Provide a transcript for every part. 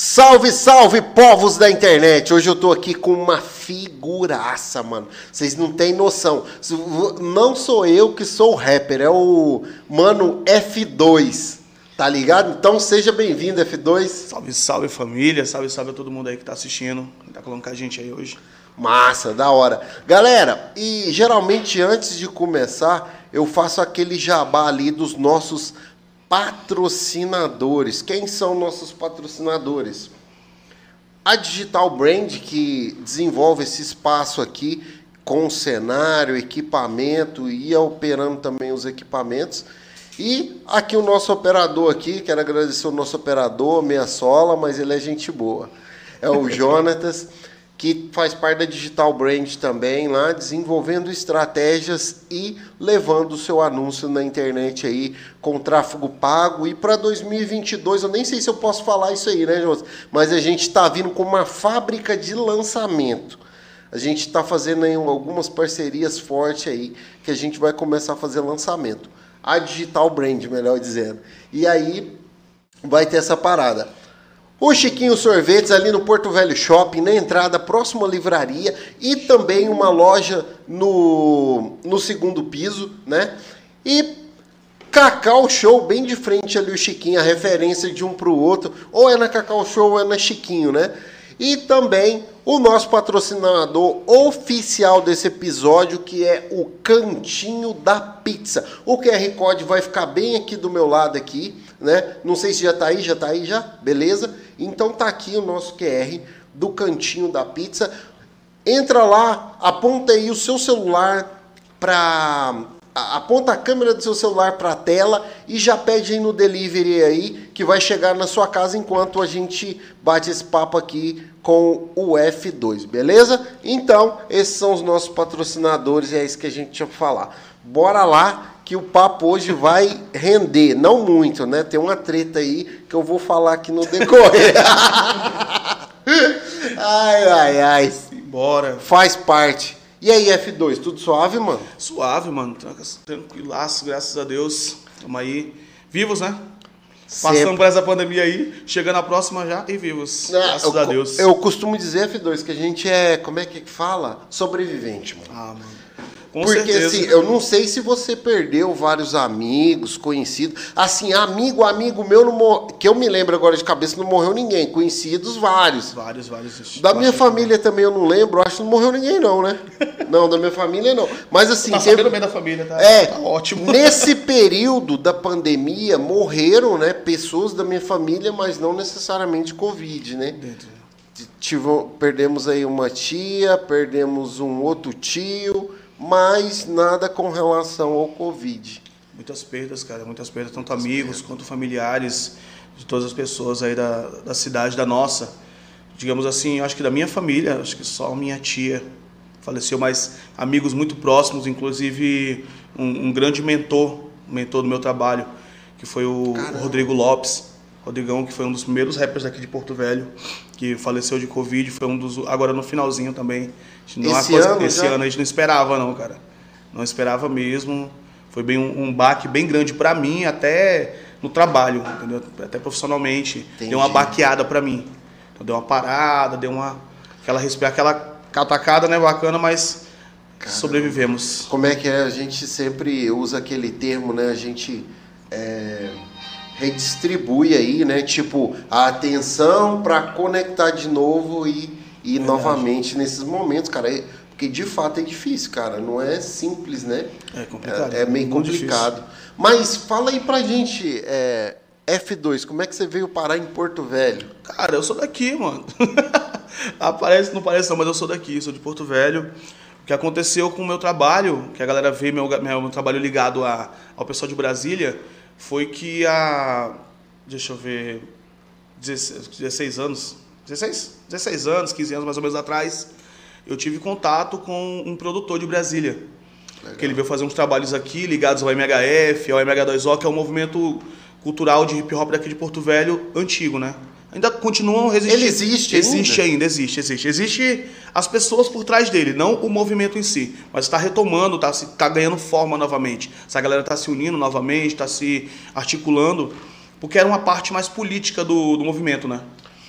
Salve, salve, povos da internet! Hoje eu tô aqui com uma figuraça, mano. Vocês não têm noção. Não sou eu que sou o rapper, é o mano F2. Tá ligado? Então seja bem-vindo, F2. Salve, salve família, salve, salve a todo mundo aí que tá assistindo, que tá colocando com a gente aí hoje. Massa, da hora. Galera, e geralmente antes de começar, eu faço aquele jabá ali dos nossos patrocinadores. Quem são nossos patrocinadores? A Digital Brand, que desenvolve esse espaço aqui com cenário, equipamento e operando também os equipamentos. E aqui o nosso operador aqui, quero agradecer o nosso operador, meia sola, mas ele é gente boa. É o Jonatas que faz parte da Digital Brand também, lá desenvolvendo estratégias e levando o seu anúncio na internet aí com tráfego pago. E para 2022, eu nem sei se eu posso falar isso aí, né, José? Mas a gente está vindo com uma fábrica de lançamento. A gente está fazendo algumas parcerias fortes aí que a gente vai começar a fazer lançamento. A Digital Brand, melhor dizendo. E aí vai ter essa parada. O Chiquinho Sorvetes ali no Porto Velho Shopping, na entrada, próxima à livraria e também uma loja no, no segundo piso, né? E Cacau Show bem de frente ali o Chiquinho, a referência de um para o outro, ou é na Cacau Show ou é na Chiquinho, né? E também o nosso patrocinador oficial desse episódio, que é o Cantinho da Pizza. O QR Code vai ficar bem aqui do meu lado aqui, né? Não sei se já está aí, já está aí já, beleza? Então tá aqui o nosso QR do Cantinho da Pizza. Entra lá, aponta aí o seu celular para aponta a câmera do seu celular para a tela e já pede aí no delivery aí que vai chegar na sua casa enquanto a gente bate esse papo aqui com o F2, beleza? Então, esses são os nossos patrocinadores e é isso que a gente tinha para falar. Bora lá que o papo hoje vai render, não muito, né? Tem uma treta aí que eu vou falar aqui no decorrer. ai, ai, ai. Bora. Faz parte. E aí, F2, tudo suave, mano? Suave, mano. Tranquilaço, graças a Deus. Tamo aí. Vivos, né? Sempre. Passando por essa pandemia aí, chegando a próxima já e vivos. Ah, graças eu, a Deus. Eu costumo dizer, F2, que a gente é, como é que fala? Sobrevivente, mano. Ah, mano. Com Porque certeza. assim, eu não sei se você perdeu vários amigos, conhecidos. Assim, amigo, amigo meu, não mor... que eu me lembro agora de cabeça, não morreu ninguém. Conhecidos, vários. Vários, vários. Da minha família também eu não lembro, acho que não morreu ninguém, não, né? não, da minha família não. Mas assim. Tá teve... bem da família, tá? É, tá ótimo. Nesse período da pandemia, morreram, né, pessoas da minha família, mas não necessariamente Covid, né? Dentro. Tive, perdemos aí uma tia, perdemos um outro tio mas nada com relação ao Covid. Muitas perdas, cara, muitas perdas, tanto muitas amigos perdas. quanto familiares, de todas as pessoas aí da, da cidade, da nossa. Digamos assim, eu acho que da minha família, acho que só minha tia faleceu, mas amigos muito próximos, inclusive um, um grande mentor, mentor do meu trabalho, que foi o, Rodrigo Lopes. Rodrigão, que foi um dos primeiros rappers daqui de Porto Velho, que faleceu de Covid, foi um dos. Agora no finalzinho também. Não esse coisa, ano, esse ano a gente não esperava, não, cara. Não esperava mesmo. Foi bem um, um baque bem grande para mim, até no trabalho, entendeu? Até profissionalmente. Entendi. Deu uma baqueada para mim. Então deu uma parada, deu uma. Aquela, aquela catacada, né, bacana, mas sobrevivemos. Como é que é? A gente sempre usa aquele termo, né? A gente. É redistribui aí, né? Tipo, a atenção para conectar de novo e, e novamente nesses momentos, cara. É, porque de fato é difícil, cara. Não é simples, né? É complicado. É, é meio complicado. Difícil. Mas fala aí pra gente, é, F2, como é que você veio parar em Porto Velho? Cara, eu sou daqui, mano. Aparece, não parece não, mas eu sou daqui, sou de Porto Velho. O que aconteceu com o meu trabalho, que a galera vê meu, meu trabalho ligado a, ao pessoal de Brasília, foi que há, deixa eu ver, 16, anos, 16, 16 anos, 15 anos mais ou menos atrás, eu tive contato com um produtor de Brasília. Legal. Que ele veio fazer uns trabalhos aqui ligados ao MHF, ao MH2O, que é um movimento cultural de hip hop daqui de Porto Velho antigo, né? Ainda continuam resistindo. Ele existe Existe ainda, existe, existe. Existe as pessoas por trás dele, não o movimento em si. Mas está retomando, está tá ganhando forma novamente. Essa galera está se unindo novamente, está se articulando, porque era uma parte mais política do, do movimento, né?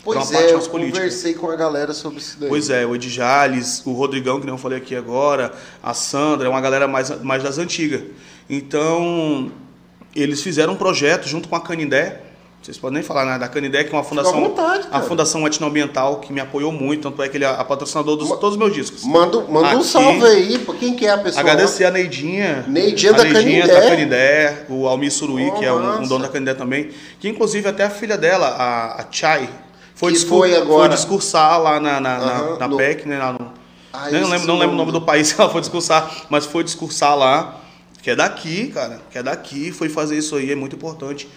Pois é, parte eu conversei com a galera sobre isso daí. Pois é, o Ed Jales, o Rodrigão, que não falei aqui agora, a Sandra, é uma galera mais, mais das antigas. Então, eles fizeram um projeto junto com a Canindé. Vocês podem nem falar nada da Canindé, que é uma fundação, vontade, a fundação etnoambiental que me apoiou muito, tanto é que ele é a patrocinador dos todos os meus discos. Manda, manda um Aqui- salve aí, pra quem que é a pessoa? Agradecer a Neidinha. Neidinha a da Neidinha Canindé. da Canindé, o Almir Suruí, Oh, que é um, um dono da Canindé também. Que inclusive até a filha dela, a, a Chai, foi, discur- foi agora. discursar lá na, na, na- Aham, na no- PEC, né? Lá no, Ah, esse lembro, não lembro o nome. do país que ela foi discursar, mas foi discursar lá, que é daqui, cara, que é daqui, foi fazer isso aí, é muito importante.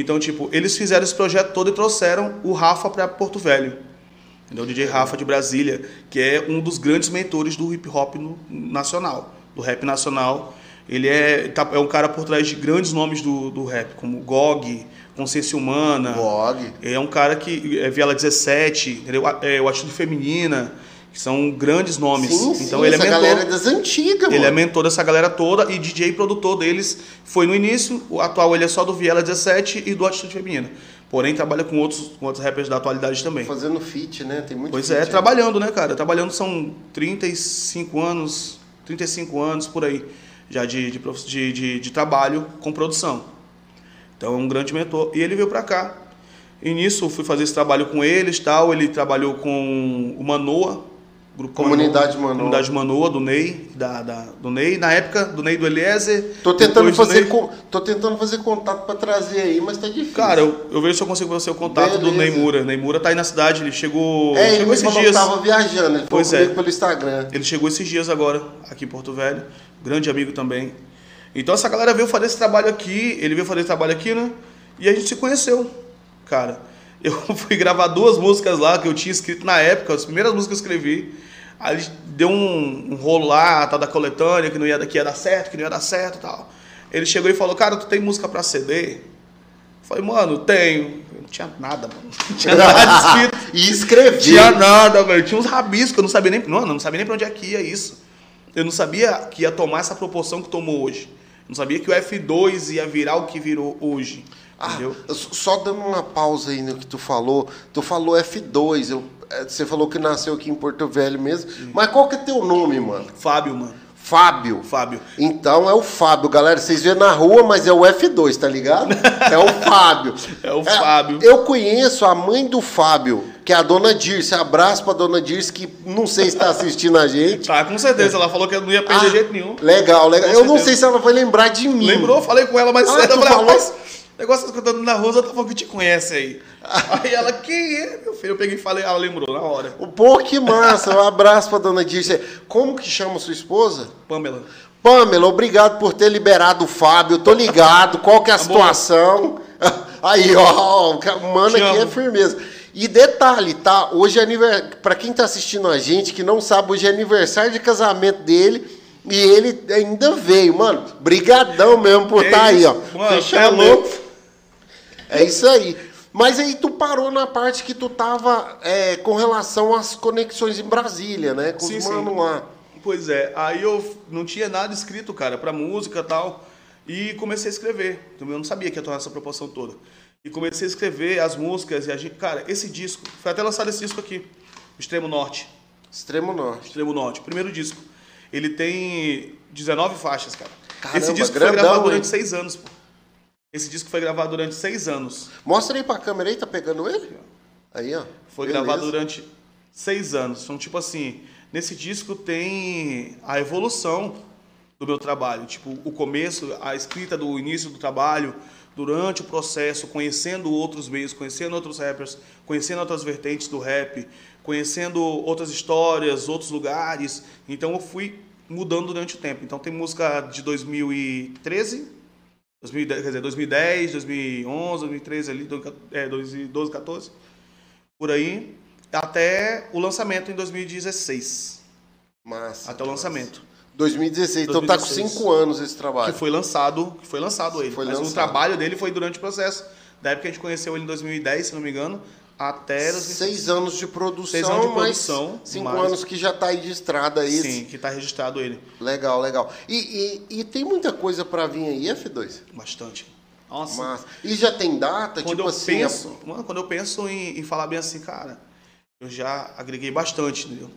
Então, tipo, eles fizeram esse projeto todo e trouxeram o Rafa para Porto Velho. Entendeu? O DJ Rafa de Brasília, que é um dos grandes mentores do hip hop no- nacional, do rap nacional. Ele é, tá- é um cara por trás de grandes nomes do, do rap, como Gog, Consciência Humana. Blog. É um cara que é Viela 17, entendeu? É, o Atitude Feminina, que são grandes nomes. Sim, sim, então ele é essa mentor. galera é das antigas, Ele é mano. mentor dessa galera toda e DJ produtor deles foi no início. O atual ele é só do Viela 17 e do Atitude Feminina. Porém, trabalha com outros, com outros rappers da atualidade também. Fazendo feat, né? Tem muito Pois feat, é, né? trabalhando, né, cara? Trabalhando são 35 anos, 35 anos por aí, já de, de, de, de, de trabalho com produção. Então é um grande mentor. E ele veio pra cá. E nisso eu fui fazer esse trabalho com eles tal. Ele trabalhou com o Manoa, grupo Comunidade Manoa. Comunidade Manoa, do Ney, da, da- do Ney, na época, do Ney do Eliezer. Tô tentando, fazer Ney- con- tô tentando fazer contato pra trazer aí, mas tá difícil. Cara, eu, eu vejo se eu consigo ver o contato do Beleza. Neymura. Neymura tá aí na cidade, ele chegou, é, ele chegou me esses dias. tava viajando, ele Pois é. pelo Instagram. Ele chegou esses dias agora, aqui em Porto Velho. Grande amigo também. Então essa galera veio fazer esse trabalho aqui, ele veio fazer esse trabalho aqui, né? E a gente se conheceu, cara. Eu fui gravar duas músicas lá que eu tinha escrito na época, as primeiras músicas que eu escrevi. Aí deu um, um rolo lá, tal da coletânea, que não ia, que ia dar certo, que não ia dar certo e tal. Ele chegou e falou, cara, tu tem música pra CD? Eu falei, mano, tenho. Eu não tinha nada, mano. Não tinha nada escrito. E escrevi. Tinha nada, velho. Tinha uns rabiscos, eu não sabia nem. Eu não sabia nem pra onde é que ia isso. Eu não sabia que ia tomar essa proporção que tomou hoje. Eu não sabia que o F2 ia virar o que virou hoje. Ah, só- dando uma pausa aí no que tu falou. Tu falou F2, eu, é, você falou que nasceu aqui em Porto Velho mesmo. Mas qual que é teu nome, mano? Fábio, mano. Fábio. Fábio. Então é o Fábio, galera. Vocês vêem na rua, mas é o F2, tá ligado? É o Fábio. É o Fábio. Eu conheço a mãe do Fábio, que é a dona Dirce. Abraço pra dona Dirce, que não sei se tá assistindo a gente. Tá, com certeza. Ela falou que eu não ia perder Ah, jeito nenhum. Legal, legal. Com Eu não certeza. sei se ela vai lembrar de mim. Lembrou? Falei com ela mais Ah, cedo. Falei, falou? rapaz, negócio que eu tô andando na rua, ela tá falando que te conhece aí. Aí ela, quem é, meu filho? Eu peguei e falei, ela lembrou na hora. Pô, que massa. Um abraço pra dona Dirce. Como que chama sua esposa? Pamela. Pamela, obrigado por ter liberado o Fábio. Tô ligado. Qual que é a situação? Aí, ó, o mano aqui é firmeza. E detalhe, tá? Hoje é aniversário. Pra quem tá assistindo a gente, que não sabe, hoje é aniversário de casamento dele. E ele ainda veio, mano. Brigadão mesmo por estar aí, isso? ó. Mano, Fecha é louco. É isso aí. Mas aí tu parou na parte que tu tava é, com relação às conexões em Brasília, né? Com Sim, os mano lá. Pois é, aí eu não tinha nada escrito, cara, pra música e tal. E comecei a escrever. Eu não sabia que ia tornar essa proporção toda. E comecei a escrever as músicas e a gente. Cara, esse disco, foi até lançado esse disco aqui, Extremo Norte. Extremo Norte. Extremo Norte, primeiro disco. Ele tem 19 faixas, cara. Caramba, esse disco grandão, foi gravado hein? durante seis anos, pô. Esse disco foi gravado durante seis anos. Mostra aí pra câmera aí, tá pegando ele? Aí, ó. Foi Beleza. gravado durante seis anos. Então, tipo assim, nesse disco tem a evolução do meu trabalho. Tipo, o começo, a escrita do início do trabalho, durante o processo, conhecendo outros meios, conhecendo outros rappers, conhecendo outras vertentes do rap, conhecendo outras histórias, outros lugares. Então, eu fui mudando durante o tempo. Então, tem música de 2013, 2010, quer dizer, 2010, 2011, 2013 ali, é, 2012, 14 por aí, até o lançamento em 2016. Massa. Até o lançamento. 2016. Então tá com 2016. 5 anos esse trabalho. Que foi lançado, que foi lançado ele. Foi Mas lançado. o trabalho dele foi durante o processo. Da época que a gente conheceu ele em 2010, se não me engano, até 2016. Seis anos de produção, Seis anos de produção, cinco mais- anos que já tá aí de estrada aí. Sim, que tá registrado ele. Legal, legal. E, e, e tem muita coisa pra vir aí, F2? Bastante. Nossa. Massa. E já tem data? Quando tipo eu assim. penso, mano, quando eu penso em, em falar bem assim, cara, eu já agreguei bastante, entendeu?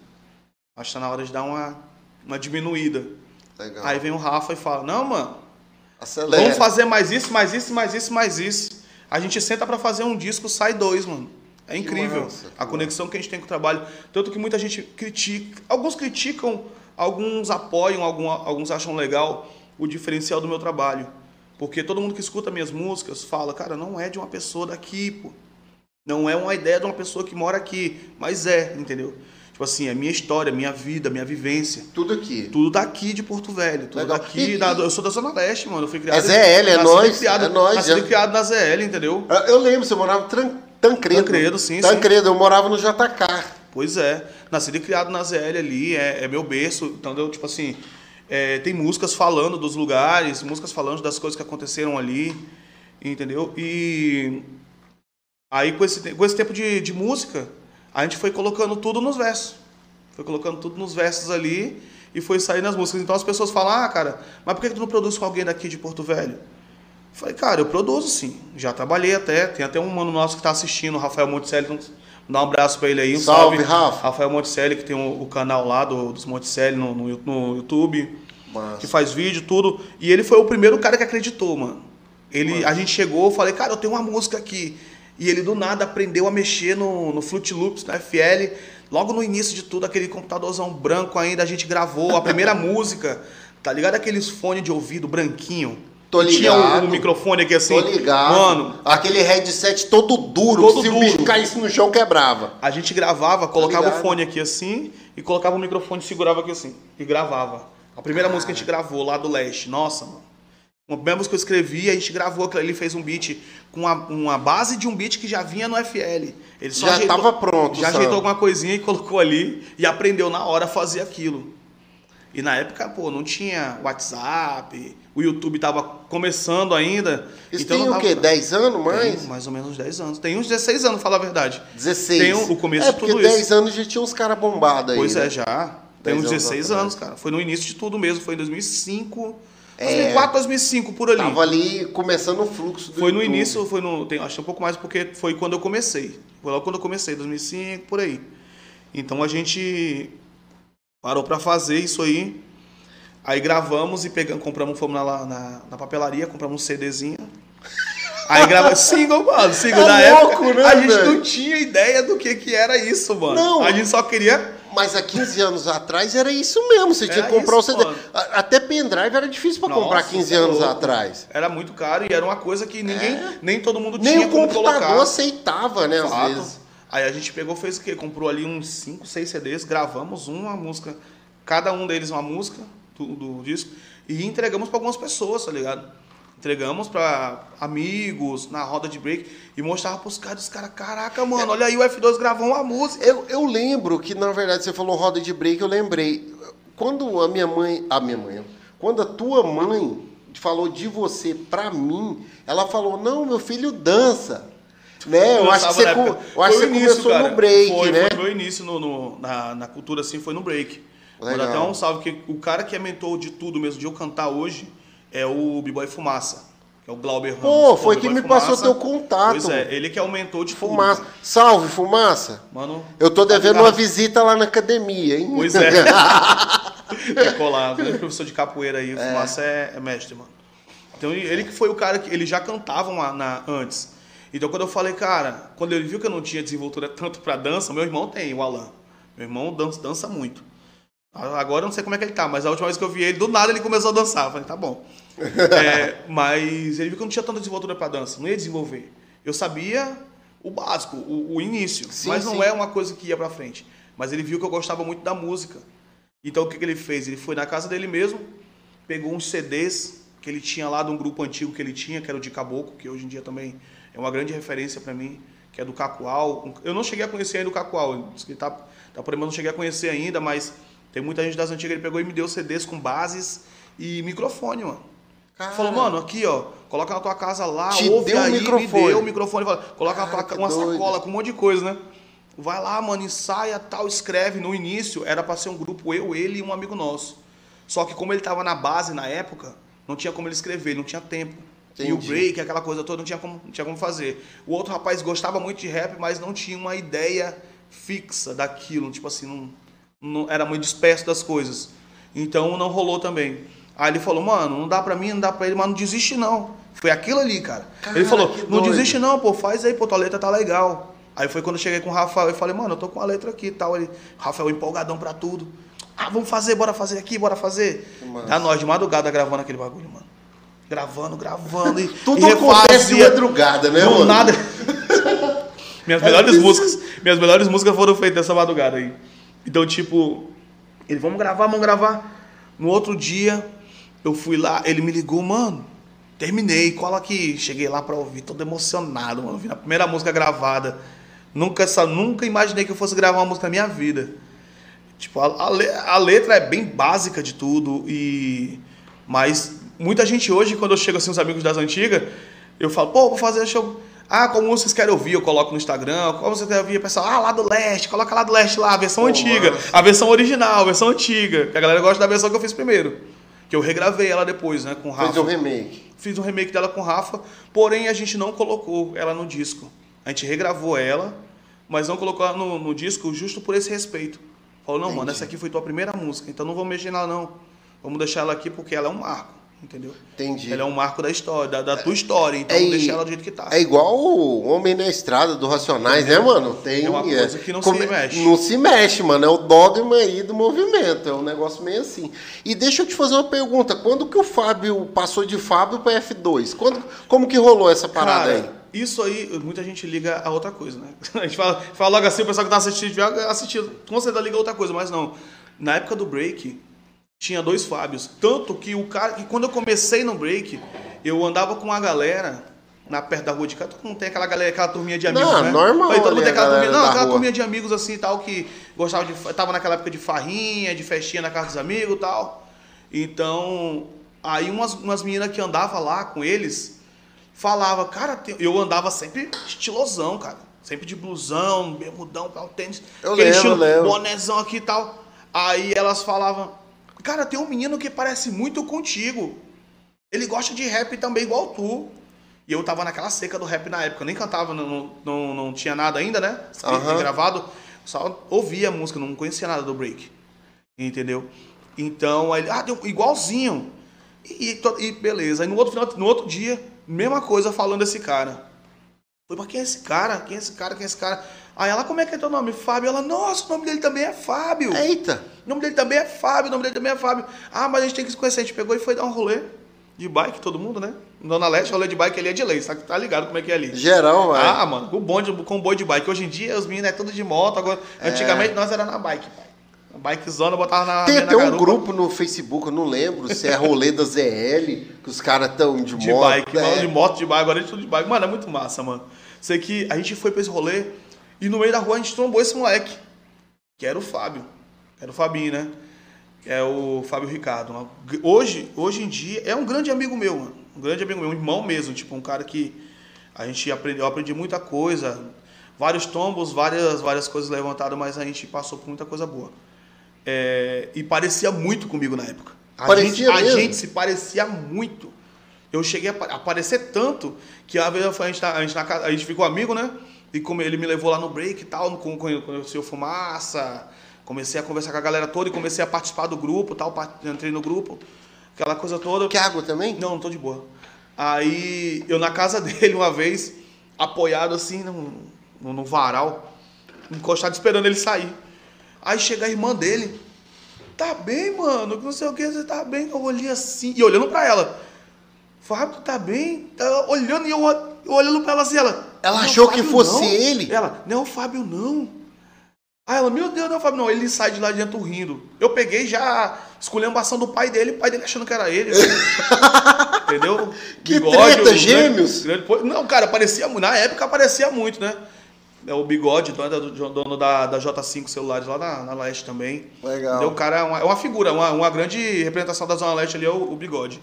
Acho que tá na hora de dar uma, uma diminuída. Legal. Aí vem o Rafa e fala, não, mano, Acelera. vamos fazer mais isso, mais isso, mais isso, mais isso. A gente senta pra fazer um disco, sai dois, mano. É incrível a conexão que a gente tem com o trabalho. Tanto que muita gente critica, alguns criticam, alguns apoiam, alguns acham legal o diferencial do meu trabalho. Porque todo mundo que escuta minhas músicas fala, cara, não é de uma pessoa daqui, pô. Não é uma ideia de uma pessoa que mora aqui, mas é, entendeu? Tipo assim, é minha história, minha vida, minha vivência. Tudo aqui. Tudo daqui de Porto Velho. Tudo Legal. daqui. E- da- eu sou da Zona Leste, mano. Eu fui criado. É ZL, é Criado, é já. e criado na ZL, entendeu? Eu- Eu lembro, você morava em Tran- Tancredo. Tancredo, sim, sim. Tancredo, eu morava no JK. Pois é. Nascido e criado na ZL ali, é, é meu berço. Entendeu? Tipo assim, é, tem músicas falando dos lugares, músicas falando das coisas que aconteceram ali. Entendeu? E. Aí, com esse, com esse tempo de, de música, a gente foi colocando tudo nos versos. Foi colocando tudo nos versos ali e foi saindo as músicas. Então as pessoas falam, ah, cara, mas por que tu não produz com alguém daqui de Porto Velho? Falei, cara, eu produzo sim. Já trabalhei até. Tem até um mano nosso que tá assistindo, o Rafael Monticelli. Então, dá um abraço pra ele aí. Um Salve, Rafa. Rafael Monticelli, que tem o, o canal lá do, dos Monticelli no, no, no YouTube, Massa. que faz vídeo, tudo. E ele foi o primeiro cara que acreditou, mano. Ele, a gente chegou, falei, cara, eu tenho uma música aqui. E ele do nada aprendeu a mexer no, no Fruit Loops, na FL. Logo no início de tudo, aquele computadorzão branco ainda, a gente gravou a primeira música. Tá ligado? Aqueles fones de ouvido branquinho. Tô Que Tinha um, ligado. um microfone aqui assim. Tô ligado. Mano, Aquele headset todo duro, Todo se o duro. bicho caísse no chão, quebrava. A gente gravava, colocava ligado. o fone aqui assim e colocava o microfone e segurava aqui assim. E gravava. A primeira música que a gente gravou lá do leste. Nossa, mano. Uma primeira música que eu escrevi, a gente gravou aquilo ali, fez um beat com uma, uma base de um beat que já vinha no FL. Ele só Já ajeitou- tava pronto, Já Sam. ajeitou alguma coisinha e colocou ali e aprendeu na hora a fazer aquilo. E na época, pô, não tinha WhatsApp, o YouTube tava começando ainda. Isso então tem não o quê? 10 anos mais? Tem mais ou menos uns 10 anos. Tem uns 16 anos, fala a verdade. 16. Tem o- começo é, de tudo 10 isso. anos já tinha uns caras bombados aí. Pois né? é, já. Tem 10 uns anos 16 atrás. anos, cara. Foi no início de tudo mesmo. Foi em 2005. É. 2004, 2005, por ali. Tava ali começando o fluxo do Foi no YouTube. início, foi no. Tem, acho um pouco mais porque foi quando eu comecei. Foi logo quando eu comecei, 2005, por aí. Então a gente parou pra fazer isso aí. Aí gravamos e pegamos, compramos, fomos na, lá na, na papelaria, compramos um CDzinho. Aí grava single, mano, single É da louco, época. né, a gente velho? não tinha ideia do que, que era isso, mano. Não. A gente só queria Mas há 15 anos atrás era isso mesmo. Você tinha Era que comprar o isso, CD. mano. Até pendrive era difícil pra Nossa, comprar 15 cê é anos louco. atrás. Era muito caro e era uma coisa que ninguém, nem todo mundo É. Nem tinha o computador colocar. aceitava, né? Às Fato. vezes. Aí a gente pegou, fez o quê? Comprou ali uns 5, 6 CDs, gravamos uma música, cada um deles uma música do, do disco, e entregamos para algumas pessoas, tá ligado? Entregamos para amigos, na roda de break, e mostrava pros caras, os caras, caraca, mano, olha aí, o F2 gravou uma música. Eu, eu lembro que, na verdade, você falou roda de break, eu lembrei. Quando a minha mãe. A minha mãe. Quando a tua mãe falou de você pra mim, ela falou: não, meu filho dança. Né? Eu acho que você, eu acho que você início, começou cara. no break, foi, né? Foi meu início no, no- na, na cultura, assim, foi no break. Legal. até um salve, que o cara que é mentor de tudo mesmo, de eu cantar hoje, é o B-Boy Fumaça, que é o Glauber Ramos. Pô, foi que me passou Fumaça. teu contato. Pois é, ele que é o mentor de tudo. Fumaça. Salve, fumaça. Mano, Eu tô tá devendo ligado? uma visita lá na academia, hein? Pois é. é colado. Grande professor de capoeira aí, o Fumaça é, é mestre, mano. Então ele ele que foi o cara que ele já cantava uma- na, antes. Então quando eu falei, cara, quando ele viu que eu não tinha desenvoltura tanto pra dança, meu irmão tem, o Alan. Meu irmão dança, dança muito. Agora eu não sei como é que ele tá, mas a última vez que eu vi ele, do nada ele começou a dançar. Eu falei, tá bom. É, mas ele viu que eu não tinha tanta desenvoltura pra dança, não ia desenvolver. Eu sabia o básico, o, o início, Sim, mas não sim. é uma coisa que ia pra frente. Mas ele viu que eu gostava muito da música. Então o que, que ele fez? Ele foi na casa dele mesmo, pegou uns CDs que ele tinha lá de um grupo antigo que ele tinha, que era o de Caboclo, que hoje em dia também é uma grande referência pra mim, que é do Cacoal. Eu não cheguei a conhecer ainda o Cacoal, ele tá, tá por aí, mas eu não cheguei a conhecer ainda, mas tem muita gente das antigas, ele pegou e me deu CDs com bases e microfone, mano. Cara, Falou, mano, aqui, ó, coloca na tua casa lá, Te ouve deu um aí, microfone. me deu o microfone, fala, coloca Cara, na tua uma doido. sacola com um monte de coisa, né? Vai lá, mano, ensaia, tal, escreve. No início era pra ser um grupo, eu, ele e um amigo nosso. Só que como ele tava na base na época, não tinha como ele escrever, não tinha tempo. E o Entendi. break, aquela coisa toda, não tinha, como, não tinha como fazer. O outro rapaz gostava muito de rap, mas não tinha uma ideia fixa daquilo. Tipo assim, não, não era muito disperso das coisas. Então não rolou também. Aí ele falou, mano, não dá pra mim, não dá pra ele, mas não desiste não. Foi aquilo ali, cara. Cara, ele falou, não doido. desiste não, pô, faz aí, pô, tua letra tá legal. Aí foi quando eu cheguei com o Rafael, eu falei, mano, eu tô com a letra aqui e tal. Ele, Rafael empolgadão pra tudo. Ah, vamos fazer, bora fazer aqui, bora fazer. Dá nós de madrugada gravando aquele bagulho, mano. Gravando, gravando e, Tudo e acontece de madrugada, né, mano? nada. minhas melhores músicas, minhas melhores músicas foram feitas nessa madrugada aí. Então, tipo, ele, vamos gravar, vamos gravar. No outro dia, eu fui lá, ele me ligou, mano, terminei, cola aqui. Cheguei lá pra ouvir, todo emocionado, mano. Vi a primeira música gravada. Nunca, essa, nunca imaginei que eu fosse gravar uma música na minha vida. Tipo, a, a a letra é bem básica de tudo e mas muita gente hoje quando eu chego assim os amigos das antigas, eu falo, pô, vou fazer show. Ah, como vocês querem ouvir, eu coloco no Instagram. Como vocês querem ouvir, o pessoal, ah, lá do leste, coloca lá do leste lá, a versão Pô, antiga, massa. a versão original, a versão antiga. Que a galera gosta da versão que eu fiz primeiro. Que eu regravei ela depois, né, com o Rafa. Fez um remake. Fiz um remake dela com o Rafa, porém a gente não colocou ela no disco. A gente regravou ela, mas não colocou ela no, no disco justo por esse respeito. Falou, não, mano, Entendi. essa aqui foi tua primeira música, então não vamos mexer nela não. Vamos deixar ela aqui porque ela é um marco, entendeu? Entendi. Ela é um marco da história, da, da tua história, então É, deixa ela do jeito que tá. É igual o Homem na Estrada do Racionais, né, mano? Tem, É uma coisa que não se mexe. Não se mexe, mano. É o dogma aí do movimento. É um negócio meio assim. E deixa eu te fazer uma pergunta. Quando que o Fábio passou de Fábio para F2? Quando, como que rolou essa parada Cara, aí? isso aí, muita gente liga a outra coisa, né? A gente fala, fala logo assim, o pessoal que tá assistindo, assistindo, com certeza liga a outra coisa, mas não. Na época do break, tinha dois Fábios. Tanto que o cara, que quando eu comecei no break, eu andava com uma galera na perto da rua de casa, todo mundo tem aquela galera, aquela turminha de amigos, Não, né? normal Aí todo mundo tem aquela turminha, não, aquela rua. turminha de amigos assim e tal, que gostava de. Tava naquela época de farrinha, de festinha na casa dos amigos e tal. Então, aí umas, umas meninas que andavam lá com eles falava, cara, eu andava sempre estilosão, cara. Sempre de blusão, bermudão, tal, tênis. Eu lembro, estilo, lembro. bonézão aqui e tal. Aí elas falavam, cara, tem um menino que parece muito contigo. Ele gosta de rap também igual tu. E eu tava naquela seca do rap na época. Eu nem cantava, não, não, não tinha nada ainda, né? E gravado. Só ouvia a música, não conhecia nada do break. Entendeu? Então, aí ele, ah, deu igualzinho. E, e e beleza. Aí no outro, final, no outro dia, mesma coisa falando desse cara. Foi, mas quem é esse cara? Quem é esse cara? Quem é esse cara? Aí ela, como é que é teu nome? Fábio. Ela, nossa, o nome dele também é Fábio. Eita! O nome dele também é Fábio, o nome dele também é Fábio. Ah, mas a gente tem que se conhecer. A gente pegou e foi dar um rolê de bike, todo mundo, né? Dona Leste, rolê de bike ali é de lei, sabe? Tá ligado como é que é ali. Geral, vai. Ah, mano, com bonde, com boi de bike. Hoje em dia os meninos é tudo de moto. Agora, Antigamente nós era na bike, pai. Na bikezona, botava na. Tem até um grupo no Facebook, eu não lembro se é rolê da ZL, que os caras estão de, de moto. bike, é. de moto, de bike, agora é tudo de bike. Mano, é muito massa, mano. Sei que a gente foi pra esse rolê e no meio da rua a gente trombou esse moleque, que era o Fábio. Era o Fabinho, né? É o Fábio Ricardo. Uma- Hoje, hoje em dia, é um grande amigo meu, mano. Um grande amigo meu, um irmão mesmo. Tipo, um cara que a gente aprendeu, eu aprendi muita coisa. Vários tombos, várias, várias coisas levantadas, mas a gente passou por muita coisa boa. É, e parecia muito comigo na época. A, Parecia gente, a mesmo? gente se parecia muito. Eu cheguei a pa- aparecer tanto que a vez a gente, tá- a gente, casa- a gente ficou amigo, né? E como ele me levou lá no break e tal, o Fumaça, comecei a conversar com a galera toda e comecei a participar do grupo tal, entrei no grupo, aquela coisa toda. Quer água também? Não, não tô de boa. Aí eu na casa dele uma vez, apoiado assim no, no, varal, encostado esperando ele sair. Aí chega a irmã dele. Tá bem, mano, que não sei o que, você tá bem. Eu olhei assim, e olhando pra ela. Fábio, tu tá bem? Ela olhando e eu, eu olhando pra ela assim, ela. Ela "Não é o achou que Fábio, fosse não." ele? Ela, não é o Fábio, não. Aí ela, meu Deus, não é o Fábio, não. Ele sai de lá dentro rindo. Eu peguei já esculhambação do pai dele, o pai dele achando que era ele. Entendeu? Que treta, o grande- gêmeos? grande- não, cara, parecia muito. Na época parecia muito, né? É o bigode, dono da, do- dono da, da J5 celulares lá na, na Leste também. Legal. Entendeu? O cara é uma, é uma figura, uma, uma grande representação da Zona Leste ali é o, o bigode.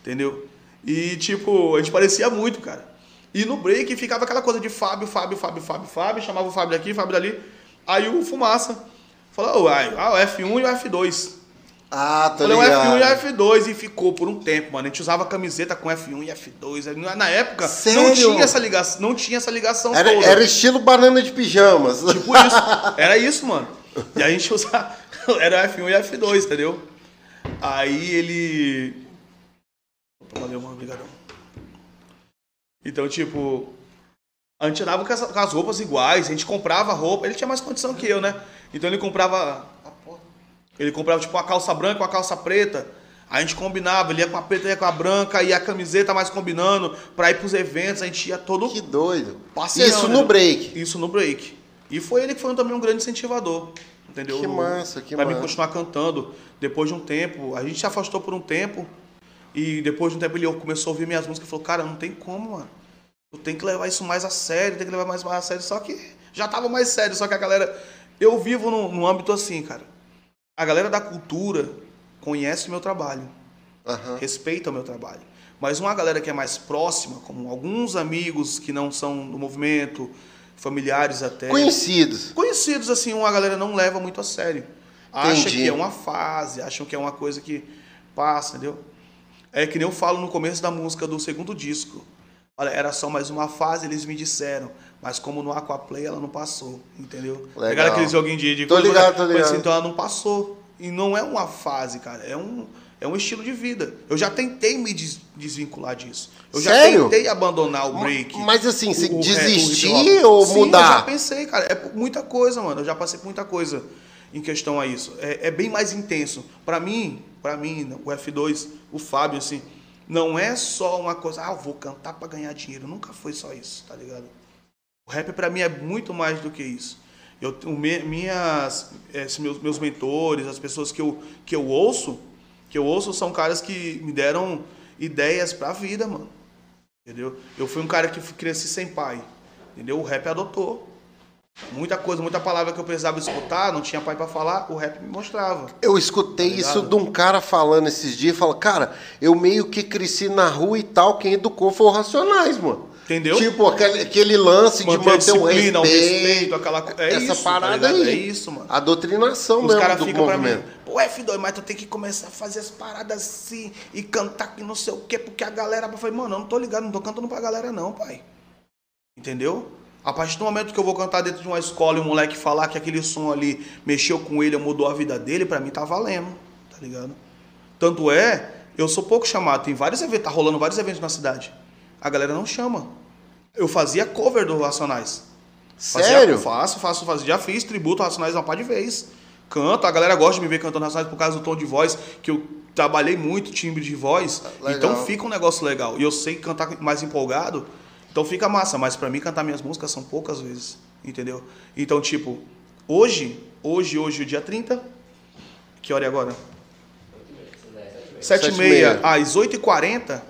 Entendeu? E, tipo, a gente parecia muito, cara. E no break ficava aquela coisa de Fábio, Fábio, Fábio, Fábio, Fábio, chamava o Fábio daqui, Fábio dali. Aí o Fumaça falou, ah, o F1 e o F2. Ah, tá Falei um ligado. F1 e F2 e ficou por um tempo, mano. A gente usava camiseta com F1 e F2. Na época, não tinha essa ligação, não tinha essa ligação Era, toda. era estilo banana de pijamas. Tipo isso. Era isso, mano. E a gente usava. Era F1 e F2, entendeu? Aí ele. Valeu, mano. Obrigadão. Então, tipo. A gente andava com as, com as roupas iguais, a gente comprava roupa. Ele tinha mais condição que eu, né? Então ele comprava. Ele comprava, tipo, uma calça branca com a calça preta. A gente combinava, ele ia com a preta, ia com a branca, e a camiseta mais combinando, pra ir pros eventos, a gente ia todo Que doido. Parceirão, Isso né? no break. isso no break. E foi ele que foi também um grande incentivador. Entendeu? Que massa, que pra mim massa. continuar cantando. Depois de um tempo, a gente se afastou por um tempo. E depois de um tempo ele começou a ouvir minhas músicas e falou: Cara, não tem como, mano. Tu tem que levar isso mais a sério, tem que levar mais, mais a sério. Só que já tava mais sério. Só que a galera. Eu vivo num, num âmbito assim, cara. A galera da cultura conhece o meu trabalho Aham. respeita o meu trabalho. Mas uma galera que é mais próxima, como alguns amigos que não são do movimento, familiares até. Conhecidos. Conhecidos, assim, uma galera não leva muito a sério. Acha Entendi. que é uma fase, acham que é uma coisa que passa, entendeu? É que nem eu falo no começo da música do segundo disco. Olha, era só mais uma fase, eles me disseram. Mas como no Aquaplay ela não passou, entendeu? Legal. Pegaram aquele joguinho de, de Tô coisa, ligado, tô ligado. assim, então ela não passou. E não é uma fase, cara. É um, é um estilo de vida. Eu já tentei me des- desvincular disso. Eu já Sério? tentei abandonar o break. Mas assim, se desistir ou Sim, mudar? Eu já pensei, cara. É muita coisa, mano. Eu já passei por muita coisa em questão a isso. É, é bem mais intenso. Pra mim, para mim, o F2, o Fábio, assim, não é só uma coisa, ah, eu vou cantar pra ganhar dinheiro. Nunca foi só isso, tá ligado? O rap pra mim é muito mais do que isso. Eu, minhas, meus, meus mentores, as pessoas que eu, que eu ouço, que eu ouço são caras que me deram ideias pra vida, mano. Entendeu? Eu fui um cara que cresci sem pai. Entendeu? O rap adotou. Muita coisa, muita palavra que eu precisava escutar, não tinha pai pra falar, o rap me mostrava. Eu escutei Tá isso de um cara falando esses dias, fala, cara, eu meio que cresci na rua e tal, quem educou foi o Racionais, mano. Entendeu? Tipo, aquele, aquele lance Manter de manter o disciplina, o respeito, respeito, aquela é essa isso, tá parada ligado? aí. É isso, mano. A doutrinação Os mesmo caras do ficam pra mim, movimento. pô, F2, mas tu tem que começar a fazer as paradas assim e cantar que não sei o quê, porque a galera. Eu falei, mano, eu não tô ligado, não tô cantando pra galera, não, pai. Entendeu? A partir do momento que eu vou cantar dentro de uma escola e o moleque falar que aquele som ali mexeu com ele, mudou a vida dele, pra mim tá valendo, tá ligado? Tanto é, eu sou pouco chamado, tem vários eventos, tá rolando vários eventos na cidade. A galera não chama. Eu fazia cover do Racionais. Fazia- Sério? faço, faço, faço. Já fiz tributo Racionais uma par de vez. Canto, a galera gosta de me ver cantando Racionais por causa do tom de voz, que eu trabalhei muito timbre de voz. Legal. Então fica um negócio legal. E eu sei cantar mais empolgado, então fica massa. Mas pra mim cantar minhas músicas são poucas vezes, entendeu? Então, tipo, hoje, hoje, hoje, o dia 30, que hora é agora? Sete 7 e e meia. meia, às 8h40,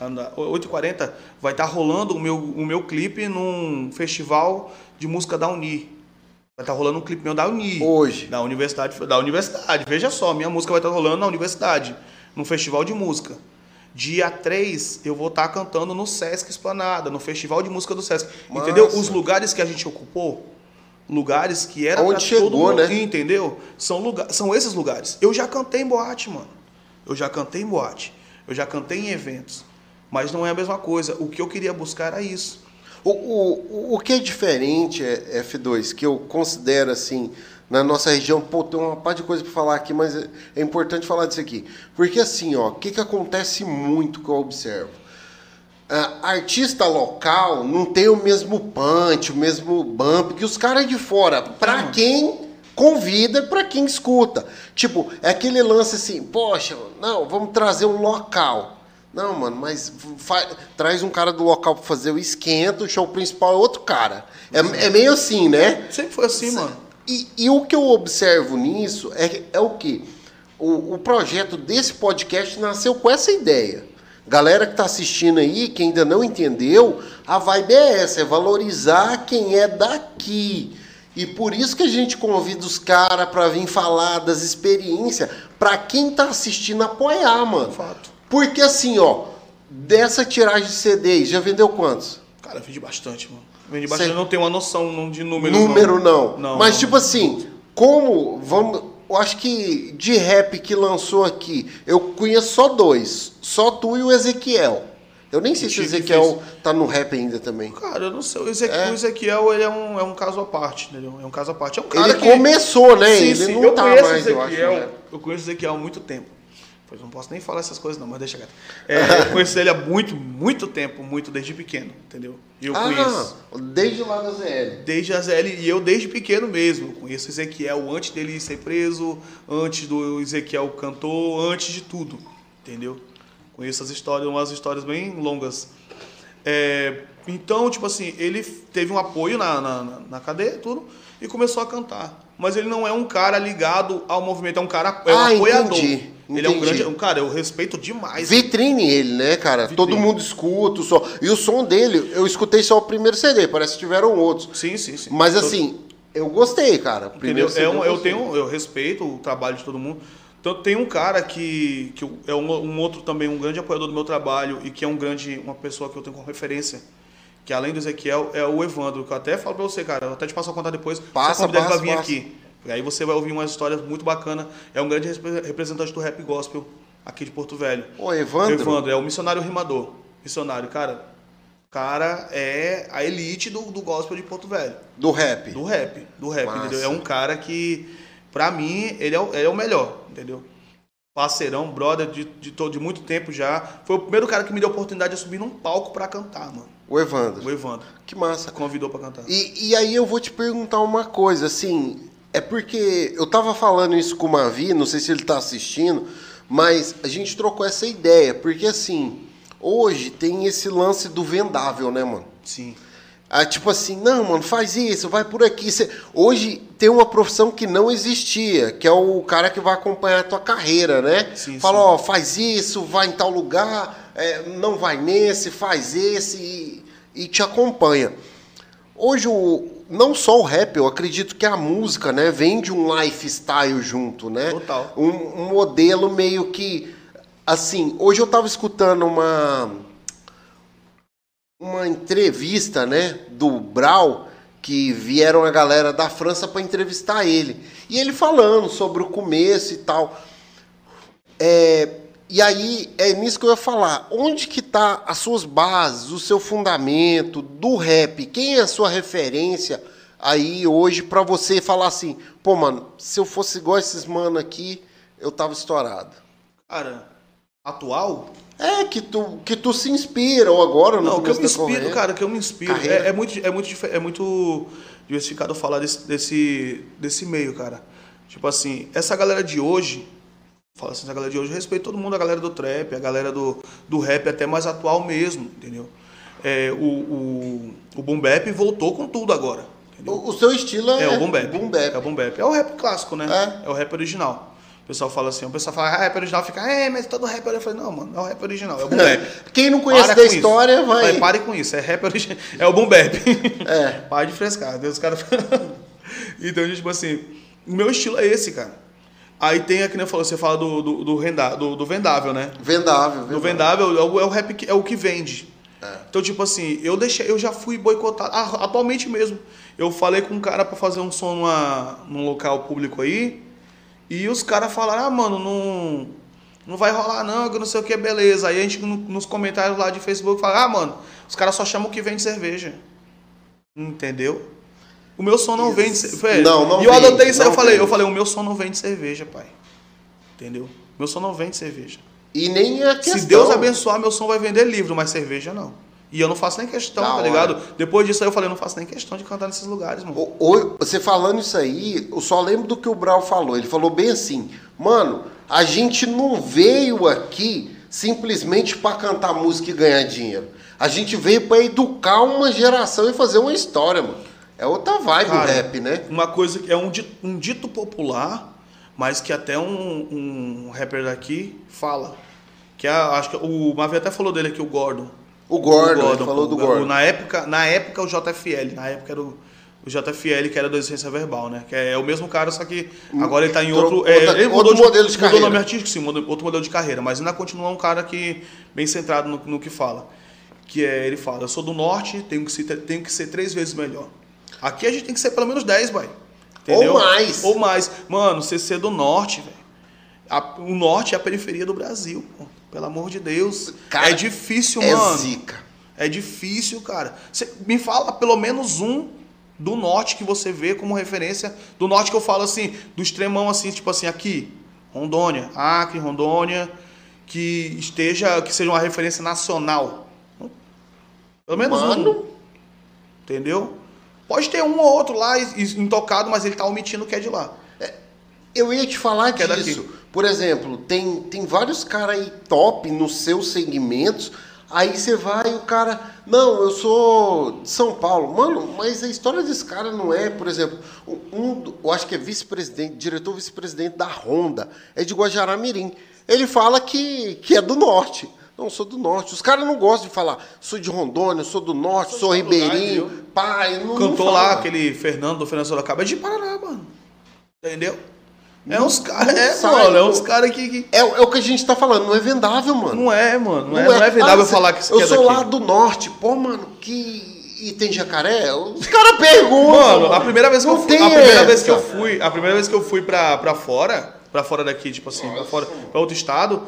anda- 8h40, vai estar rolando o meu, o meu clipe num festival de música da Uni. Vai estar rolando um clipe meu da Uni. Hoje. Da universidade, da universidade. Veja só, minha música vai estar rolando na universidade, num festival de música. Dia 3, eu vou estar cantando no Sesc Esplanada, no Festival de Música do Sesc. Massa. Entendeu? Os lugares que a gente ocupou, lugares que era Onde pra chegou, todo mundo, né? entendeu? São, lugar, são esses lugares. Eu já cantei em boate, mano. Eu já cantei em boate. Eu já cantei em eventos. Mas não é a mesma coisa. O que eu queria buscar era isso. O, o, o que é diferente, é, F2, que eu considero assim, na nossa região, pô, tem uma par de coisa para falar aqui, mas é, é importante falar disso aqui. Porque assim, ó, o que, que acontece muito que eu observo? Ah, artista local não tem o mesmo punch, o mesmo bump que os caras de fora. Pra quem convida, pra quem escuta. Tipo, é aquele lance assim, poxa, não, vamos trazer um local. Não, mano, mas traz um cara do local pra fazer o esquenta, o show principal é outro cara. É, é meio assim, né? Sempre foi assim, mano. E, e o que eu observo nisso é, é o que? O, o projeto desse podcast nasceu com essa ideia. Galera que está assistindo aí, que ainda não entendeu, a vibe é essa, é valorizar quem é daqui. E por isso que a gente convida os caras para vir falar das experiências, para quem tá assistindo apoiar, mano. Fato. Porque assim, ó, dessa tiragem de CDs, já vendeu quantos? Cara, eu vendi bastante, mano. Vendi bastante. Cê- Eu não tenho uma noção não, de número. Número não. Não, Mas não. tipo assim, como vamos eu acho que de rap que lançou aqui, eu conheço só dois. Só tu e o Ezequiel. Eu nem sei se o Ezequiel tá no rap ainda também. Cara, eu não sei. O Ezequiel, o Ezequiel ele é, um, é um caso à parte, entendeu? É um caso à parte. É um cara Ele que... começou, né? Sim, ele sim. não eu tá mais, o eu acho. Ezequiel. né? Eu conheço o Ezequiel há muito tempo. Pois não posso nem falar essas coisas, não, mas deixa quieto. É, eu conheço ele há muito, muito tempo, muito desde pequeno, entendeu? Eu conheço. Ah, desde lá da ZL. Desde a ZL, e eu desde pequeno mesmo. Eu conheço o Ezequiel antes dele ser preso, antes do Ezequiel cantor, antes de tudo, entendeu? Conheço as histórias, umas histórias bem longas. É, então, tipo assim, ele teve um apoio na, na, na- na cadeia, tudo, e começou a cantar. Mas ele não é um cara ligado ao movimento, é um cara, é um Ah, apoiador. entendi, Ele é um entendi. grande, um cara, eu respeito demais. Vitrine ele, né, cara? Todo mundo escuta o som. E o som dele, eu escutei só o primeiro CD, parece que tiveram outros. Sim, sim, sim. Mas Todo- assim, eu gostei, cara. Entendeu? Primeiro CD É um- eu gostei. tenho, eu respeito o trabalho de todo mundo. Então tem um cara que, que eu- é um, um outro também, um grande apoiador do meu trabalho e que é um grande, uma pessoa que eu tenho como referência, que além do Ezequiel é o Evandro, que eu até falo pra você, cara, eu até te passo a contar depois. Passa, você convida ele pra passa, vir passa. aqui. E aí você vai ouvir umas histórias muito bacanas. É um grande repre- representante do rap gospel aqui de Porto Velho. Ô, Evandro. Evandro é o missionário rimador. Missionário, cara. Cara é a elite do, do gospel de Porto Velho. Do rap. Do rap, do rap, Massa. entendeu? É um cara que, pra mim, ele é, o- ele é o melhor, entendeu? Parceirão, brother de, de, to- de muito tempo já. Foi o primeiro cara que me deu a oportunidade de subir num palco pra cantar, mano. O Evandro. O Evandro. Que massa. Convidou pra cantar. E, e aí eu vou te perguntar uma coisa, assim, é porque eu tava falando isso com o Mavi, não sei se ele tá assistindo, mas a gente trocou essa ideia, porque assim, hoje tem esse lance do vendável, né, mano? Sim. Ah, tipo assim, não, mano, faz isso, vai por aqui. Hoje tem uma profissão que não existia, que é o cara que vai acompanhar a tua carreira, né? Sim, Fala, sim. ó, faz isso, vai em tal lugar, é, não vai nesse, faz esse e, e te acompanha. Hoje, o, não só o rap, eu acredito que a música, né, vem de um lifestyle junto, né? Total. Um, um modelo meio que, assim, hoje eu tava escutando uma uma entrevista, né, do Brau, que vieram a galera da França para entrevistar ele. E ele falando sobre o começo e tal. É, e aí é nisso que eu ia falar. Onde que tá as suas bases, o seu fundamento do rap? Quem é a sua referência aí hoje para você falar assim, pô, mano, se eu fosse igual esses mano aqui, eu tava estourado. Cara, atual? É que tu que tu se inspira ou agora no Não, que eu me inspiro, cara, que eu me inspiro. É, é muito, é, muito, é muito diversificado falar desse, desse, desse meio, cara. Tipo assim, essa galera de hoje, fala assim, essa galera de hoje, eu respeito todo mundo, a galera do trap, a galera do, do rap, até mais atual mesmo, entendeu? É, o, o, o Boom Bap voltou com tudo agora. O, o seu estilo é, É, o Boom Bap. Boom Bap. É o Boom Bap. É o rap clássico, né? É. É, o rap original. O pessoal fala assim, o pessoal fala, ah, rap original, fica, é, mas todo rap original. Eu falei, não, mano, é o rap original, é o Boom Bap. Quem não conhece Para da com isso. história vai. Vai, pare com isso. É rap original. É o boom bap. É. Para de frescar. Deus, os caras. então, tipo assim, o meu estilo é esse, cara. Aí tem aqui, né, falou, você fala do, do, do, renda- do- do vendável, né? Vendável, Do vendável. vendável é o, é o rap que é o que vende. É. Então, tipo assim, eu deixei, eu já fui boicotado. Ah, atualmente mesmo. Eu falei com um cara pra fazer um som numa, num local público aí. E os caras falaram, ah, mano, não, não vai rolar não, que não sei o que, beleza. Aí a gente no- nos comentários lá de Facebook fala, ah, mano, os caras só chamam o que vende cerveja. Entendeu? O meu som não vende cerveja. Não, não E eu vende, adotei isso aí, eu falei, eu falei, o meu som não vende cerveja, pai. Entendeu? Meu som não vende cerveja. E nem a questão. Se Deus abençoar, meu som vai vender livro, mas cerveja não. E eu não faço nem questão, Da tá hora. ligado? Depois disso aí eu falei, eu não faço nem questão de cantar nesses lugares, mano. O- o- você falando isso aí, eu só lembro do que o Brau falou. Ele falou bem assim, mano, a gente não veio aqui simplesmente para cantar música e ganhar dinheiro. A gente veio para educar uma geração e fazer uma história, mano. É outra vibe o Cara, rap, né? Uma coisa que é um dito, um dito popular, mas que até um, um rapper daqui fala. Que é, acho que o Mavi até falou dele aqui, o Gordon. O Gordon, ele pô, falou do o- Gordon. Na época, na época o JFL, na época era o, o JFL que era do Essência Verbal, né? Que é, o mesmo cara, só que agora ele tá em outro. É, ele outro modelo de mudou o carreira. nome artístico, sim, mudou- outro modelo de carreira, mas ainda continua um cara que bem centrado no, no que fala. Que é, ele fala, eu sou do norte, tenho que, ser, tenho que ser três vezes melhor. Aqui a gente tem que ser pelo menos 10, vai. Entendeu? Ou mais. Ou mais. Mano, você ser do norte, velho. O norte é a periferia do Brasil, pô. Pelo amor de Deus. Cara, é difícil, é mano. zica. É difícil, cara. Você me fala pelo menos um do norte que você vê como referência. Do norte que eu falo assim, do extremão assim, tipo assim, aqui, Rondônia, Acre, Rondônia, que esteja, que seja uma referência nacional. Pelo menos Mano. um. Entendeu? Pode ter um ou outro lá intocado, mas ele tá omitindo o que é de lá. Eu ia te falar Que é disso. daqui. Por exemplo, tem, tem vários caras aí top nos seus segmentos. Aí você vai e o cara. Não, eu sou de São Paulo. Mano, mas a história desse cara não é, por exemplo, um, eu acho que é vice-presidente, diretor vice-presidente da Honda, é de Guajará-Mirim. Ele fala que, que é do norte. Não, sou do norte. Os caras não gostam de falar, sou de Rondônia, sou do norte, sou, Sou lugar, ribeirinho, entendeu? pai. Não, não Cantou fala. lá aquele Fernando do Fernando Sorocaba, é de Paraná, mano. Entendeu? É Não- uns caras, não é, sai, mano, é uns caras que, que- É, é o que a gente tá falando, não é vendável, mano. Não é, mano. Não, é, não é vendável Ah, falar que isso Eu aqui é sou daqui. lá do norte. Pô, mano, que. E tem jacaré? Os caras perguntam. Mano, a primeira vez que eu Não fui, a primeira vez essa. que eu fui, a primeira vez que eu fui pra, pra fora, pra fora daqui, tipo assim, pra, Nossa, fora, mano. pra outro estado,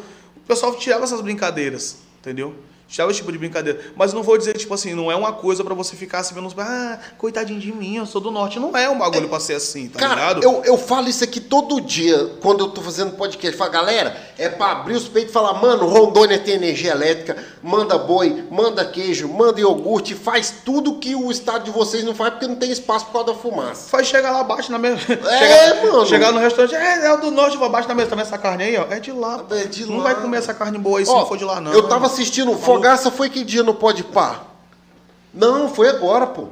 pessoal tirava essas brincadeiras, entendeu? Tirava esse tipo de brincadeira. Mas não vou dizer, tipo assim, não é uma coisa pra você ficar se vendo, ah, coitadinho de mim, eu sou do norte. Não é um bagulho pra ser assim, tá Cara, ligado? eu, eu falo isso aqui todo dia quando eu tô fazendo podcast. Falo, galera, é pra abrir os peitos e falar, mano, Rondônia tem energia elétrica, manda boi, manda queijo, manda iogurte, faz tudo que o estado de vocês não faz porque não tem espaço por causa da fumaça. Faz chegar lá abaixo na mesa. É, chegar, mano. Chegar no restaurante, é, é o do norte, vou abaixo na mesa. Tá vendo essa carne aí, ó? É de lá. É de não lá. vai comer essa carne boa aí se Ó, não for de lá, não. Eu tava né? assistindo, Fogaça foi que dia no Pode Pá? Não, foi agora, pô.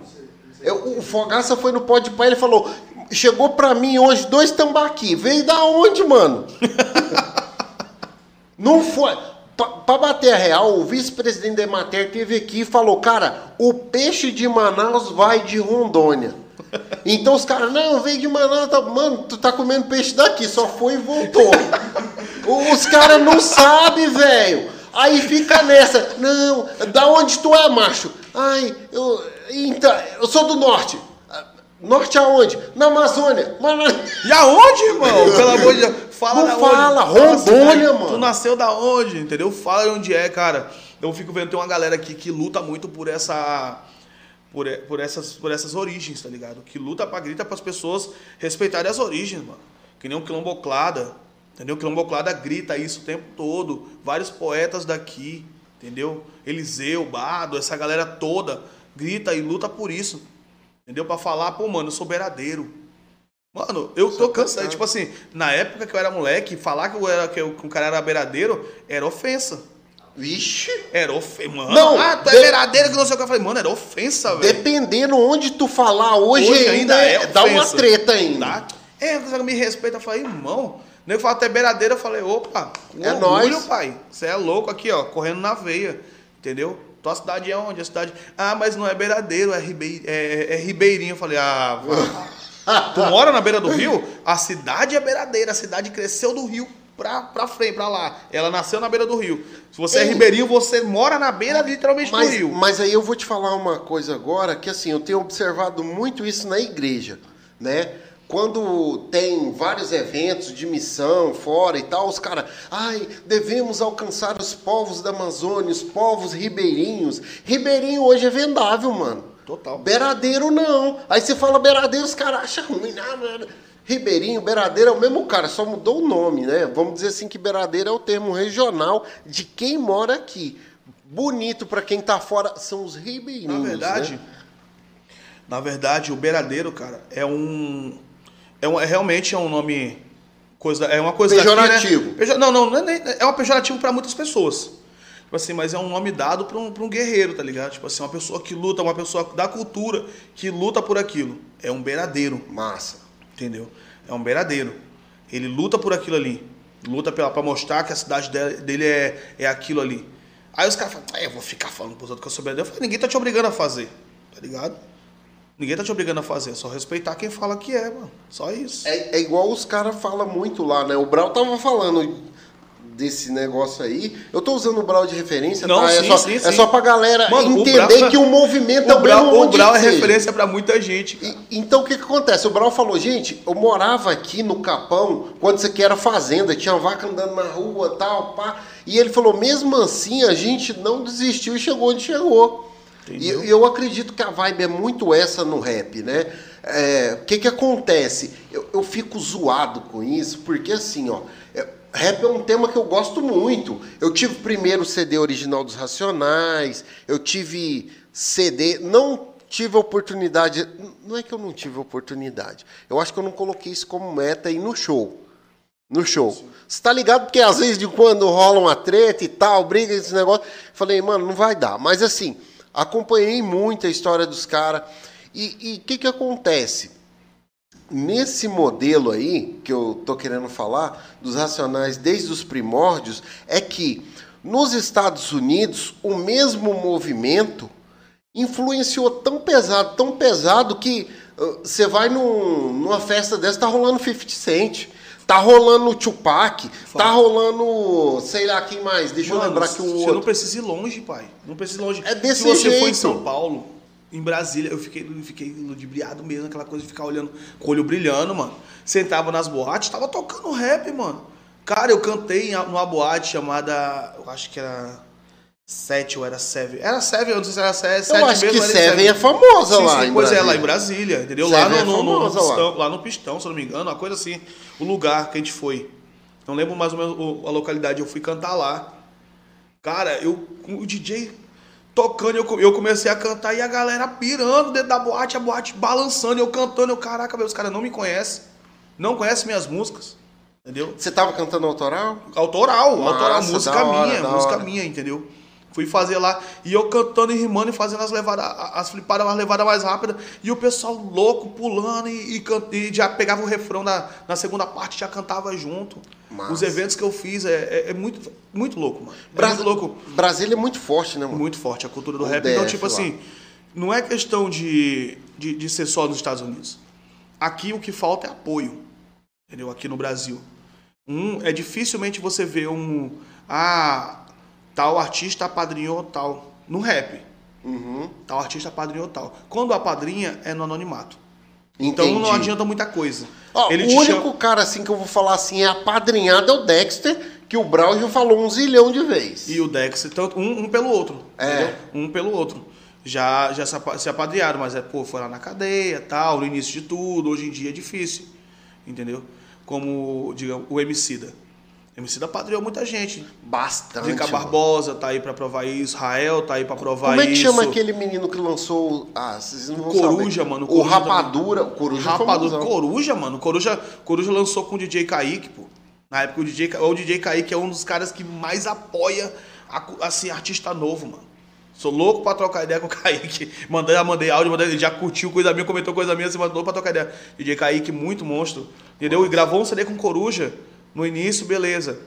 Eu- o Fogaça foi no Pode Pá, ele falou, chegou pra mim hoje dois tambaqui. Veio da onde, mano? Não foi. Pra, pra bater a real, o vice-presidente da Emater teve aqui e falou, cara, o peixe de Manaus vai de Rondônia. Então os caras, não, veio de Manaus, tá, mano, tu tá comendo peixe daqui, só foi e voltou. Os caras não sabem, velho. Aí fica nessa, não, da onde tu é, macho? Ai, eu, então, eu sou do norte. Norte aonde? Na Amazônia. Mas na- E aonde, irmão? Pelo amor de Deus. Fala Não da fala, onde. Rondônia, mano. Tu nasceu da onde, entendeu? Fala de onde é, cara. Eu fico vendo, tem uma galera aqui que luta muito por essa. Por, por, essas, por essas origens, tá ligado? Que luta pra grita pras pessoas respeitarem as origens, mano. Que nem o Quilomboclada. Entendeu? O Quilomboclada grita isso o tempo todo. Vários poetas daqui, entendeu? Eliseu, Bado, essa galera toda grita e luta por isso. Entendeu? Pra falar, pô, mano, eu sou beiradeiro. Mano, eu tô cansado. Tipo assim, na época que eu era moleque, falar que, eu era, que, eu- que um cara era beiradeiro era ofensa. Vixe. Era ofensa. Mano, Não, ah, tu é de- beiradeiro que não sei o que. Eu falei, mano, era ofensa, velho. Dependendo onde tu falar hoje, Hoje ainda, ainda é dá uma treta ainda. Tá? É, me respeita. Eu falei, irmão. Nem fala até beiradeiro, eu falei, opa, com É orgulho, nóis. pai. Você é louco aqui, ó, correndo na veia. Entendeu? Tua cidade é onde? A cidade. Ah, mas não é beiradeiro, é, ribei... é, é ribeirinho. Eu falei, ah, vá. Tu mora na beira do rio? A cidade é beiradeira, a cidade cresceu do rio pra, pra frente, pra lá. Ela nasceu na beira do rio. Se você é Ei. ribeirinho, você mora na beira literalmente do Mas, rio. mas aí eu vou te falar uma coisa agora, que assim, eu tenho observado muito isso na igreja, né? Quando tem vários eventos de missão fora e tal, os caras, ai, devemos alcançar os povos da Amazônia, os povos ribeirinhos. Ribeirinho hoje é vendável, mano. Total. Beiradeiro não. Aí você fala beiradeiro, os caras acham ruim. Não, não. Ribeirinho, beiradeiro é o mesmo cara, só mudou o nome, né? Vamos dizer assim que beiradeiro é o termo regional de quem mora aqui. Bonito para quem tá fora são os ribeirinhos. Na verdade, né? na verdade, o beiradeiro, cara, é um, é, um, é realmente é um nome coisa, é uma coisa daqui, Pejorativo. né? Pejo- não, não, não é, é um pejorativo para muitas pessoas. Tipo assim, mas é um nome dado para um, pra um guerreiro, tá ligado? Tipo assim, uma pessoa que luta, uma pessoa da cultura que luta por aquilo. É um beiradeiro, Massa. entendeu? É um beiradeiro. Ele luta por aquilo ali. Luta pela, pra mostrar que a cidade dele, é, é aquilo ali. Aí os caras falam, ah, eu vou ficar falando pros outros que eu sou beiradeiro. Eu falei, ninguém tá te obrigando a fazer, tá ligado? Ninguém tá te obrigando a fazer, é só respeitar quem fala que é, mano. Só isso. É, é igual os caras falam muito lá, né? O Brau tava falando desse negócio aí. Eu tô usando o Brau de referência, Não, tá? é, sim, só, sim, é sim. só pra galera Mano, o entender Brau- que o movimento O é o Brau, o Brau é referência pra muita gente. E- Então o que, que acontece? O Brau falou, gente, eu morava aqui no Capão, quando isso aqui era fazenda, tinha vaca andando na rua tal, pá. E ele falou, mesmo assim, a gente não desistiu e chegou onde chegou. E eu acredito que a vibe é muito essa no rap, né? É, O que que acontece? Eu, eu fico zoado com isso, porque assim, ó, é, rap é um tema que eu gosto muito. Eu tive primeiro o CD original dos Racionais, eu tive CD, não tive oportunidade, não é que eu não tive oportunidade, eu acho que eu não coloquei isso como meta aí no show. No show. Você tá ligado? Porque às vezes de quando rola uma treta e tal, briga, esse negócio. Falei, mano, não vai dar. Mas assim, acompanhei muito a história dos caras. E o que que acontece? Nesse modelo aí, que eu tô querendo falar, dos racionais desde os primórdios, é que nos Estados Unidos, o mesmo movimento influenciou tão pesado, tão pesado que você vai num- numa festa dessa, tá rolando 50 Cent, tá rolando Tupac, tá rolando, sei lá quem mais, deixa eu Mano, lembrar que o Você outro. não precisa ir longe, pai. Não precisa ir longe. É desse Se você for em jeito. São Paulo, em Brasília, eu fiquei, eu fiquei ludibriado mesmo, aquela coisa de ficar olhando com o olho brilhando, mano. Sentava nas boates, tava tocando rap, mano. Cara, eu cantei numa boate chamada. Eu acho que era. Sete ou era Seven. Era Seven, eu não sei se era Sete. Eu acho mesmo, que era Seven é famosa Sim, lá sim, pois é, Brasília. lá em Brasília, entendeu? Lá no, é no- no- no famosa lá. pistão, lá no Pistão, se eu não me engano, uma coisa assim. O lugar que a gente foi. Não lembro mais ou menos a localidade, eu fui cantar lá. Cara, eu o DJ tocando, eu, eu comecei a cantar e a galera pirando dentro da boate, a boate balançando, eu cantando, eu, caraca, meu, os caras não me conhecem. Não conhecem minhas músicas. Entendeu? Você tava cantando autoral? Autoral, Massa, autoral, música hora, minha, música hora. minha, entendeu? Fui fazer lá, e eu cantando e rimando e fazendo as levadas, as flipadas, as levadas mais rápidas, e o pessoal louco, pulando, e, e, e já pegava o refrão na, na segunda parte, já cantava junto. Os eventos que eu fiz é, é- é muito, muito louco, mano. É Bras- muito louco, Brasília é muito forte, né, mano? muito forte a cultura do O rap. Então, DF tipo lá. assim, não é questão de, de, de ser só nos Estados Unidos. Aqui o que falta é apoio, entendeu? Aqui no Brasil. Um, é dificilmente você ver um. Ah, tal artista apadrinhou tal. No rap. Uhum. Tal artista apadrinhou tal. Quando apadrinha é no anonimato. Então Entendi. não adianta muita coisa. Ó, Ele o único chama- cara assim que eu vou falar assim é apadrinhado é o Dexter, que o já falou um zilhão de vezes. E o Dex, tanto, um, um pelo outro. É. entendeu? Um pelo outro. Já, já se apa- se apadrearam, mas é, pô, foi lá na cadeia, tal, no início de tudo. Hoje em dia é difícil. Entendeu? Como, digamos, o Emicida. O Emicida apadreou muita gente. Bastante. Mano. Barbosa tá aí pra provar isso. Rael tá aí pra provar Como é que isso. chama aquele menino que lançou. Ah, vocês não vão Coruja, saber. mano, O Coruja Rapadura. O Coruja é Rapadura. Coruja, mano. Coruja, Coruja lançou com o DJ Kaique, pô. Na época o DJ, o DJ Kaique é um dos caras que mais apoia a assim, artista novo, mano. Sou louco pra trocar ideia com o Kaique. Mandei, já mandei áudio, mandei, já curtiu coisa minha, comentou coisa minha, você mandou pra trocar ideia. DJ Kaique, muito monstro. Entendeu? E gravou um CD com Coruja no início, beleza.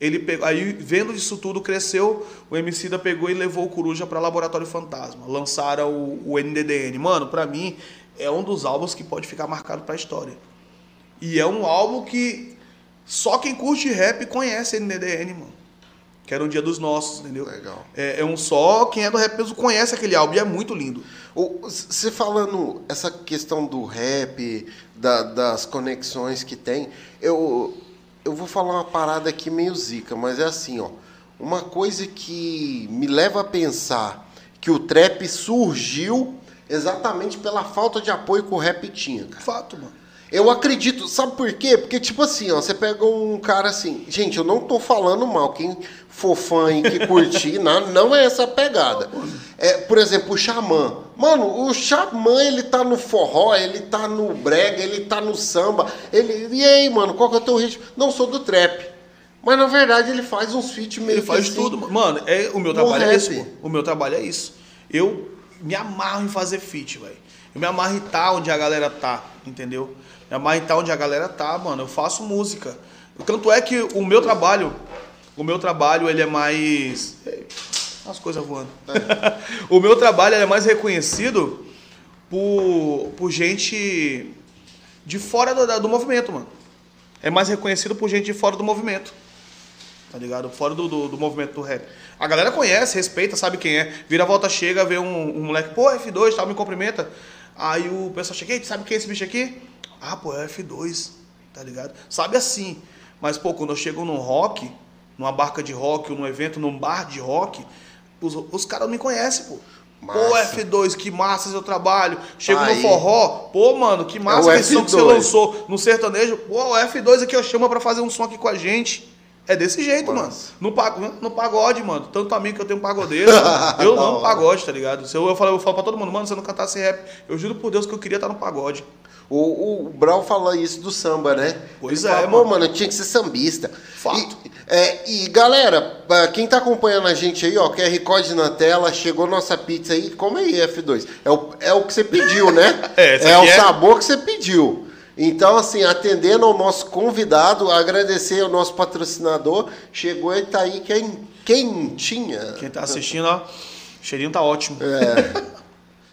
Ele pegou, aí, vendo isso tudo, cresceu, o Emicida pegou e levou o Coruja pra Laboratório Fantasma. Lançaram o, o NDDN. Mano, pra mim, é um dos álbuns que pode ficar marcado pra história. E é um álbum que só quem curte rap conhece NDDN, mano. Que era um dia dos nossos, entendeu? Legal. É, é um só, quem é do rap mesmo conhece aquele álbum e é muito lindo. Você falando essa questão do rap, da- das conexões que tem, eu, eu vou falar uma parada aqui meio zica, mas é assim, ó. Uma coisa que me leva a pensar que o trap surgiu exatamente pela falta de apoio que o rap tinha, cara. Fato, mano. Eu acredito, sabe por quê? Porque, tipo assim, ó, você pega um cara assim. Gente, eu não tô falando mal. Quem for fã e que curtir, não, não é essa pegada. É, por exemplo, o Xamã. Mano, o Xamã, ele tá no forró, ele tá no brega, ele tá no samba. Ele, e aí, mano, qual que é o teu ritmo? Não, sou do trap. Mas na verdade ele faz uns feats meio Ele faz que tudo. assim, Mano, é, o meu trabalho é rap. isso. pô. O meu trabalho é isso. Eu me amarro em fazer feat, velho. Eu me amarro em estar onde a galera tá, entendeu? Me amarro em estar onde a galera tá, mano. Eu faço música. Tanto é que o meu trabalho, o meu trabalho, ele é mais. As coisas voando. o meu trabalho é mais reconhecido por, por gente de fora do, do movimento, mano. É mais reconhecido por gente de fora do movimento. tá ligado? Fora do, do, do movimento do rap. A galera conhece, respeita, sabe quem é. Vira a volta, chega, vê um, um moleque, pô, F2, tal, me cumprimenta. Aí o pessoal chega, "Ei, sabe quem é esse bicho aqui? Ah, pô, é F2, tá ligado? Sabe assim. Mas, pô, quando eu chego num rock, numa barca de rock, ou num evento, num bar de rock, os, os caras me conhecem, pô. Pô, Massa. F2, que massa seu trabalho. Chego Aí. no forró, pô, mano, que massa É que som que você F2. lançou no sertanejo. Pô, o F2 aqui, ó, chama pra fazer um som aqui com a gente. É desse jeito, mano. No, no pagode, mano. Tanto amigo que eu tenho pagodeiro. eu amo pagode, tá ligado? Eu, eu, falo, eu falo pra todo mundo, mano, se eu não cantasse rap, eu juro por Deus que eu queria estar no pagode. O, o Brau falou isso do samba, né? Pois Ele é, fala, mano. Mano, tinha que ser sambista. Fato. E, é, e, galera, pra quem tá acompanhando a gente aí, ó, QR Code na tela, chegou nossa pizza aí, come aí, F2. É o, é o que você pediu, né? É, é o é- sabor que você pediu. Então, assim, atendendo ao nosso convidado, agradecer ao nosso patrocinador, chegou e tá aí quem, quentinha. Quem tá assistindo, ó, o cheirinho tá ótimo. É.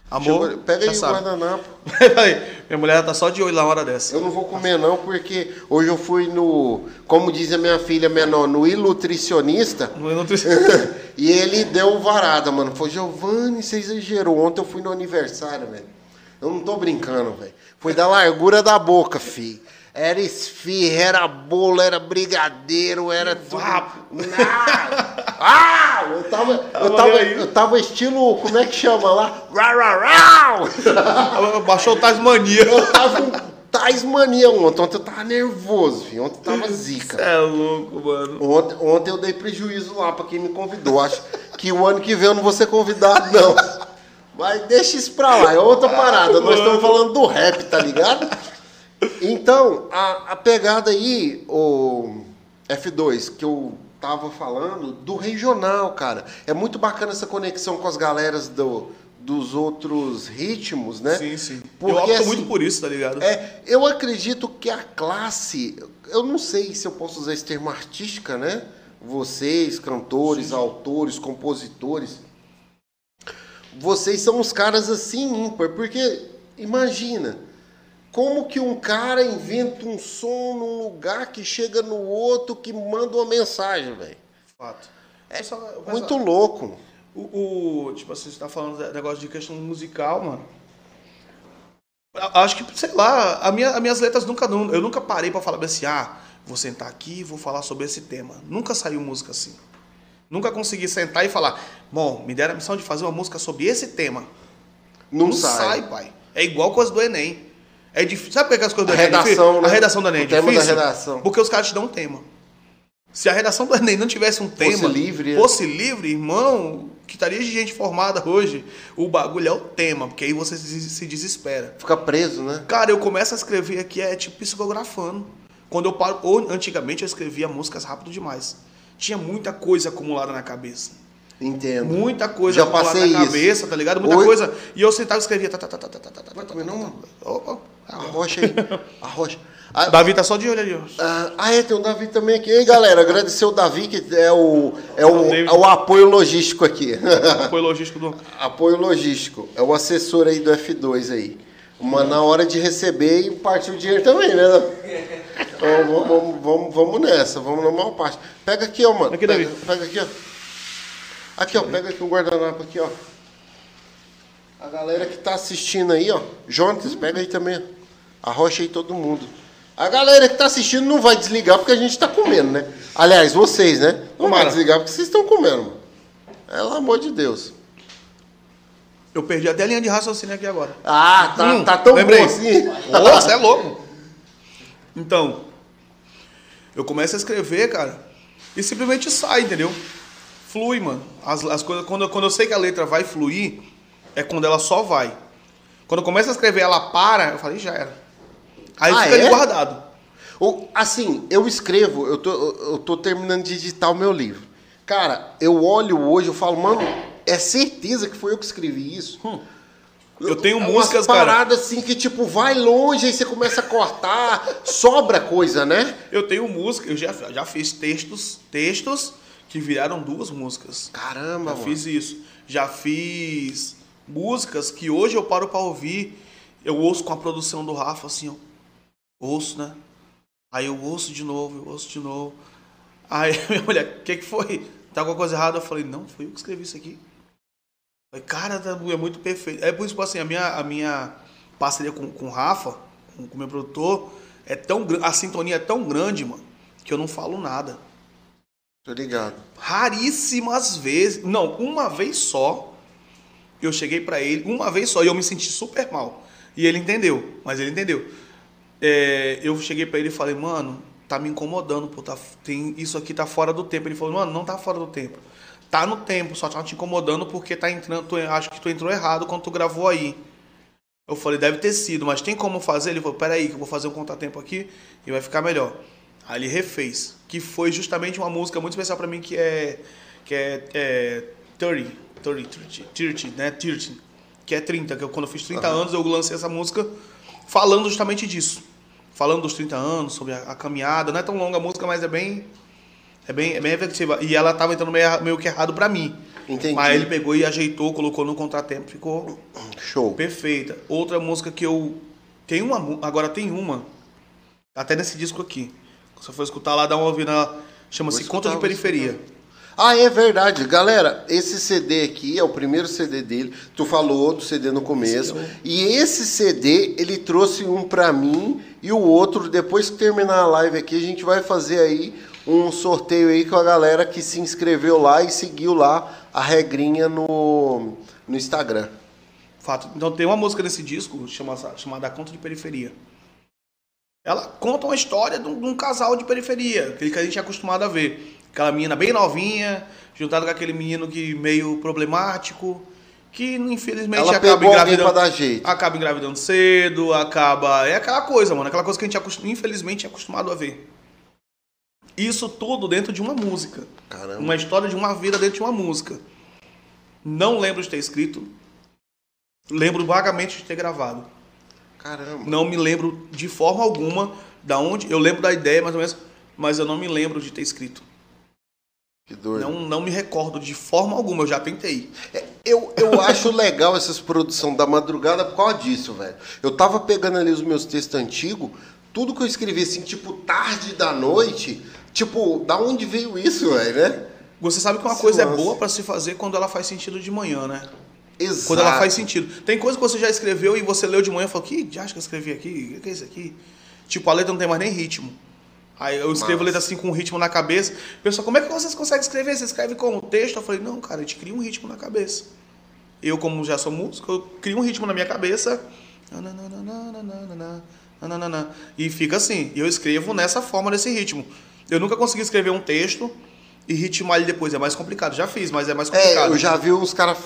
Amor, Chegou- pega aí o guardanapo. Minha mulher tá só de olho na hora dessa. Eu não vou comer não, porque hoje eu fui no, como diz a minha filha menor, no ilutricionista, não tô- e ele deu varada, mano. Falou, Giovanni, você exagerou. Ontem eu fui no aniversário, velho. Eu não tô brincando, velho. Foi da largura da boca, fi. Era esfirra, era bolo, era brigadeiro, era tudo. Ah! Eu tava, eu tava, eu tava estilo, como é que chama lá? Baixou o Tasmania. Eu tava um tais mania ontem. Ontem eu tava nervoso, filho. Ontem tava zica. É louco, mano. Ontem, ontem eu dei prejuízo lá pra quem me convidou. Acho que o ano que vem eu não vou ser convidado, não. Mas deixa isso pra lá, é outra parada. Nós estamos falando do rap, tá ligado? Então, a, a pegada aí, o F2, que eu tava falando, do regional, cara. É muito bacana essa conexão com as galeras do, dos outros ritmos, né? Sim, sim. Porque, eu opto assim, muito por isso, tá ligado? É, eu acredito que a classe, eu não sei se eu posso usar esse termo artística, né? Vocês, cantores, autores, compositores, vocês são uns caras assim ímpar, porque imagina, como que um cara inventa um som num lugar que chega no outro que manda uma mensagem, velho? Fato. É só, Muito louco. O, o- tipo assim, você tá falando de negócio de questão musical, mano. Acho que, sei lá, a minha, as minhas letras nunca. Eu nunca parei pra falar assim, ah, vou sentar aqui e vou falar sobre esse tema. Nunca saiu música assim. Nunca consegui sentar e falar, bom, me deram a missão de fazer uma música sobre esse tema. Não, Não, sai. sai. pai. É igual coisa do Enem. É difícil. Sabe por que as coisas do A Enem é redação, difícil? né? A redação do Enem é O tema da difícil. redação. Porque os caras te dão um tema. Se a redação do Enem não tivesse um tema, livre, é. fosse livre, irmão, que estaria de gente formada hoje, o bagulho é o tema, porque aí você se se desespera. Fica preso, né? Cara, eu começo a escrever aqui, é tipo psicografando. Quando eu paro, ou antigamente eu escrevia músicas rápido demais. Tinha muita coisa acumulada na cabeça. Entendo. Muita coisa Já acumulada na isso. cabeça, tá ligado? Muita Hoje- coisa. E eu sentava e escrevia. Tá, tá, tá, tá, tá, tá, tá, tá, Vai tá, comer tá, não? tá. Opa. Arrocha aí. Arrocha. Ah, Davi tá só de olho ali, ó. ah, ah, é, tem o Davi também aqui. Ei, galera, agradecer o Davi, que é o, é o, é o apoio logístico aqui. Apoio logístico do. apoio logístico. É o assessor aí do F2 aí. Uma na hora de receber e partir o dinheiro também, né? Então, vamos, vamos, vamos, vamos nessa, vamos na maior parte. Pega aqui, ó, mano. Aqui, pega, Davi. pega aqui, ó. Aqui, ó, pega aqui o guardanapo aqui, ó. A galera que tá assistindo aí, ó. Jonas, pega aí também. ó. Arrocha aí todo mundo. A galera que tá assistindo não vai desligar porque a gente tá comendo, né? Aliás, vocês, né? Não vai desligar porque vocês estão comendo, mano. Pelo amor de Deus. Eu perdi até a linha de raciocínio aqui agora. Ah, tá, Hum, tá tão lembrei. bom assim. Você é louco. Então, eu começo a escrever, cara, e simplesmente sai, entendeu? Flui, mano. As, as coisas, quando, eu- quando eu sei que a letra vai fluir, é quando ela só vai. Quando eu começo a escrever, ela para, eu falei, já era. Aí Ah, fica ali é? guardado. O- assim, eu escrevo, eu tô, eu tô terminando de editar o meu livro. Cara, eu olho hoje, eu falo, mano, é certeza que foi eu que escrevi isso? Eu tenho É umas músicas, cara. paradas assim que, tipo, vai longe, aí você começa a cortar, sobra coisa, né? Eu tenho música, eu já, já fiz textos, textos que viraram duas músicas. Caramba, Já mano. fiz isso. Já fiz músicas que hoje eu paro pra ouvir. Eu ouço com a produção do Rafa, assim, ó. Ouço, né? Aí eu ouço de novo, eu ouço de novo. Aí minha mulher, o que, que foi? Tá alguma coisa errada? Eu falei, não, foi eu que escrevi isso aqui. Eu falei, cara, tá- é muito perfeito. É por isso que assim, a minha, a minha parceria com, com o Rafa, com o meu produtor, é tão a sintonia é tão grande, mano, que eu não falo nada. Tô ligado. Raríssimas vezes, não, uma vez só, eu cheguei pra ele, uma vez só, e eu me senti super mal. E ele entendeu, mas ele entendeu. É, eu cheguei pra ele e falei, mano, tá me incomodando, pô, tá, tem, isso aqui tá fora do tempo. Ele falou, mano, não tá fora do tempo. Tá no tempo, só tá te incomodando porque tá entrando, tu, acho que tu entrou errado quando tu gravou aí. Eu falei, deve ter sido, mas tem como fazer? Ele falou, peraí, que eu vou fazer um contratempo aqui e vai ficar melhor. Aí ele refez, que foi justamente uma música muito especial pra mim, que é, que é, é 30, 30, 30, 30, né, 30, que é 30, que eu, quando eu fiz 30 anos eu lancei essa música falando justamente disso. Falando dos 30 anos, sobre a, a caminhada, não é tão longa a música, mas é bem, é bem, é bem efetiva. E ela tava entrando meio, meio que errado pra mim. Entendi. Mas ele pegou e ajeitou, colocou no contratempo, ficou Show. Perfeita. Outra música que eu. Tem uma. Agora tem uma. Até nesse disco aqui. Se você for escutar lá, dá uma ouvida. Chama-se Conta de Periferia. Ah, é verdade. Galera, esse CD aqui é o primeiro CD dele. Tu falou do CD no começo. Sim. E esse CD, ele trouxe um pra mim e o outro, depois que terminar a live aqui, a gente vai fazer aí um sorteio aí com a galera que se inscreveu lá e seguiu lá a regrinha no, no Instagram. Fato. Então tem uma música nesse disco chamada, chamada Conta de Periferia. Ela conta uma história de um, de um casal de periferia, aquele que a gente é acostumado a ver. Aquela menina bem novinha, juntada com aquele menino que meio problemático, que infelizmente Ela acaba engravidando. pra dar jeito. Acaba engravidando cedo, acaba. É aquela coisa, mano. Aquela coisa que a gente, acostum- infelizmente, é acostumado a ver. Isso tudo dentro de uma música. Caramba. Uma história de uma vida dentro de uma música. Não lembro de ter escrito. Lembro vagamente de ter gravado. Caramba. Não me lembro de forma alguma da onde. Eu lembro da ideia, mais ou menos, mas eu não me lembro de ter escrito. Que doido. Não, não me recordo de forma alguma, eu já tentei. É, Eu, eu acho legal essas produções da madrugada por causa disso, velho. Eu tava pegando ali os meus textos antigos, tudo que eu escrevi assim, tipo, tarde da noite, tipo, da onde veio isso, velho, né? Você sabe que uma Esse coisa é boa pra se fazer quando ela faz sentido de manhã, né? Exato. Quando ela faz sentido. Tem coisa que você já escreveu e você leu de manhã e falou, que diacho que eu escrevi aqui? O que é isso aqui? Tipo, a letra não tem mais nem ritmo. Aí eu escrevo Massa. letra assim com um ritmo na cabeça. Pessoal, como é que vocês conseguem escrever? Você escreve como texto? Eu falei, não, cara, a gente cria um ritmo na cabeça. Eu, como já sou músico, eu crio um ritmo na minha cabeça. E fica assim. E eu escrevo nessa forma, nesse ritmo. Eu nunca consegui escrever um texto e ritmar ele depois. É mais complicado. Já fiz, mas é mais complicado. É, eu já vi uns caras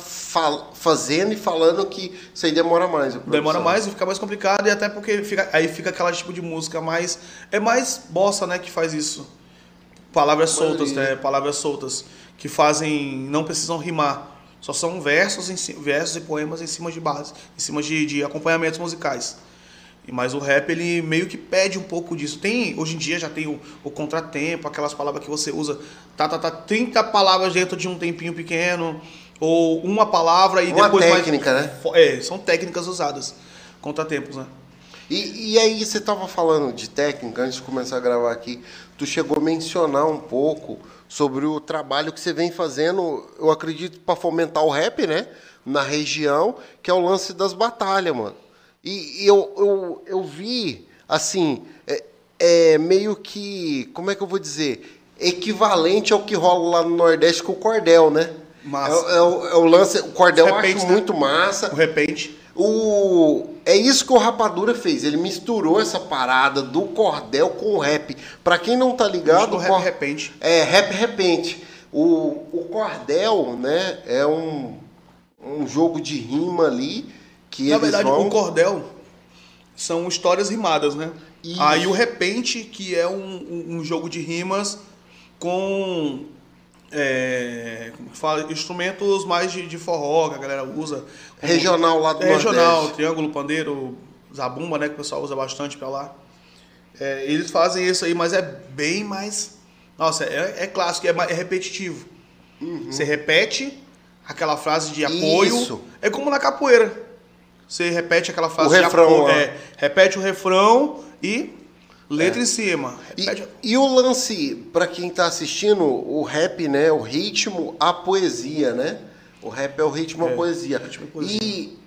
fazendo e falando que isso aí demora mais. Demora mais e fica mais complicado, e até porque fica, aí fica aquela tipo de música mais. É mais bossa, né, que faz isso. Palavras soltas, né? Palavras soltas. Que fazem. não precisam rimar. Só são versos, em versos e poemas em cima de base, em cima de, de acompanhamentos musicais. Mas o rap, ele meio que pede um pouco disso. Tem, hoje em dia já tem o, o contratempo, aquelas palavras que você usa, tá, tá, tá, 30 palavras dentro de um tempinho pequeno, ou uma palavra e Uma depois mais- técnica, né? É, são técnicas usadas. Contratempos, né? E, e aí, você tava falando de técnica, antes de começar a gravar aqui, tu chegou a mencionar um pouco sobre o trabalho que você vem fazendo, eu acredito, para fomentar o rap, né? Na região, que é o lance das batalhas, mano. E, e eu, eu, eu vi, assim, é, é meio que, como é que eu vou dizer? Equivalente ao que rola lá no Nordeste com o cordel, né? Massa. É, o- é o, é o lance, o cordel eu Repente, acho né? muito massa. O repente. O... É isso que o Rapadura fez. Ele misturou essa parada do cordel com o rap. Pra quem não tá ligado, O o rap cor- repente. é rap repente. O, o cordel, né, é um, um jogo de rima ali que Na verdade, vão... o cordel são histórias rimadas, né? Isso. Aí o repente, que é um, um- jogo de rimas com é, que fala? instrumentos mais de, de forró que a galera usa. Regional lá do É regional, Nordeste. triângulo, pandeiro, zabumba, né? Que o pessoal usa bastante pra lá. É, eles fazem isso aí, mas é bem mais. Nossa, é, é clássico, é, é repetitivo. Você repete aquela frase de apoio. Uhum. Isso. É como na capoeira. Você repete aquela frase O de refrão lá. É, repete o refrão e Letra em cima. E, Repete. e o lance, pra quem tá assistindo, o rap, né? O ritmo, a poesia, né? O rap é o ritmo, a É, poesia. ritmo e poesia. E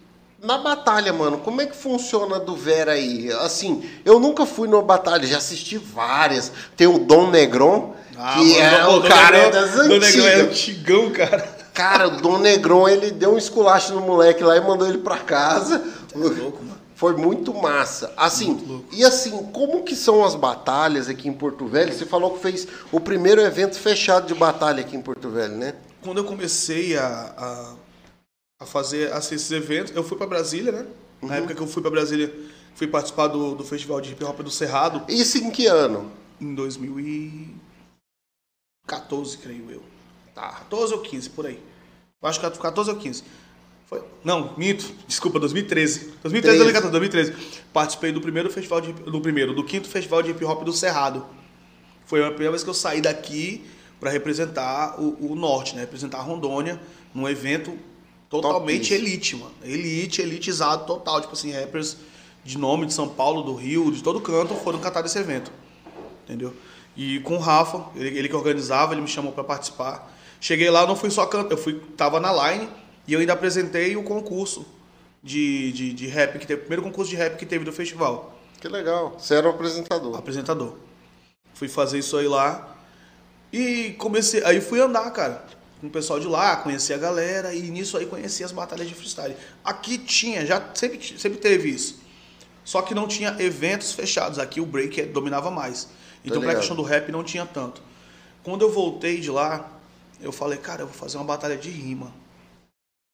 na batalha, mano, como é que funciona do Vera aí? Assim, eu nunca fui numa batalha, já assisti várias. Tem o Dom Negron, Ah, que é mano, o Dom cara Negrão- das Dom Negrão é antigas. antigão, cara. Cara, o Dom Negron, ele deu um esculacho no moleque lá e mandou ele pra casa. louco, mano. Foi muito massa. Assim, Muito e assim, como que são as batalhas aqui em Porto Velho? Você falou que fez o primeiro evento fechado de batalha aqui em Porto Velho, né? Quando eu comecei a, a, a fazer assim, esses eventos, eu fui pra Brasília, né? Uhum. Na época que eu fui pra Brasília, fui participar do, do festival de hip hop do Cerrado Isso em que ano? em 2014, creio eu. Tá. 14 ou 15, por aí. Eu acho que 14 ou 15. Foi, não, minto, desculpa, 2013. 2013, 2014, 2013. Participei do primeiro festival de do primeiro, do quinto festival de hip hop do Cerrado. Foi a primeira vez que eu saí daqui para representar o, o norte, né? Representar a Rondônia num evento totalmente Topíssimo. elite, mano. Elite, elitizado total, tipo assim, rappers de nome de São Paulo, do Rio, de todo canto foram cantar desse evento. Entendeu? E com o Rafa, ele, ele que organizava, ele me chamou para participar. Cheguei lá, não fui só cantar, eu fui, tava na line e eu ainda apresentei o concurso de, de, de rap, que teve, o primeiro concurso de rap que teve do festival, Que legal. Você era o apresentador. apresentador. Fui fazer isso aí lá e comecei, aí fui andar, cara, com o pessoal de lá, conheci a galera e nisso aí conheci as batalhas de freestyle. Aqui tinha, já sempre, sempre teve isso. Só que não tinha eventos fechados. Aqui o break é- dominava mais. Então, pra ligado. questão do rap, não tinha tanto. Quando eu voltei de lá, eu falei, cara, eu vou fazer uma batalha de rima.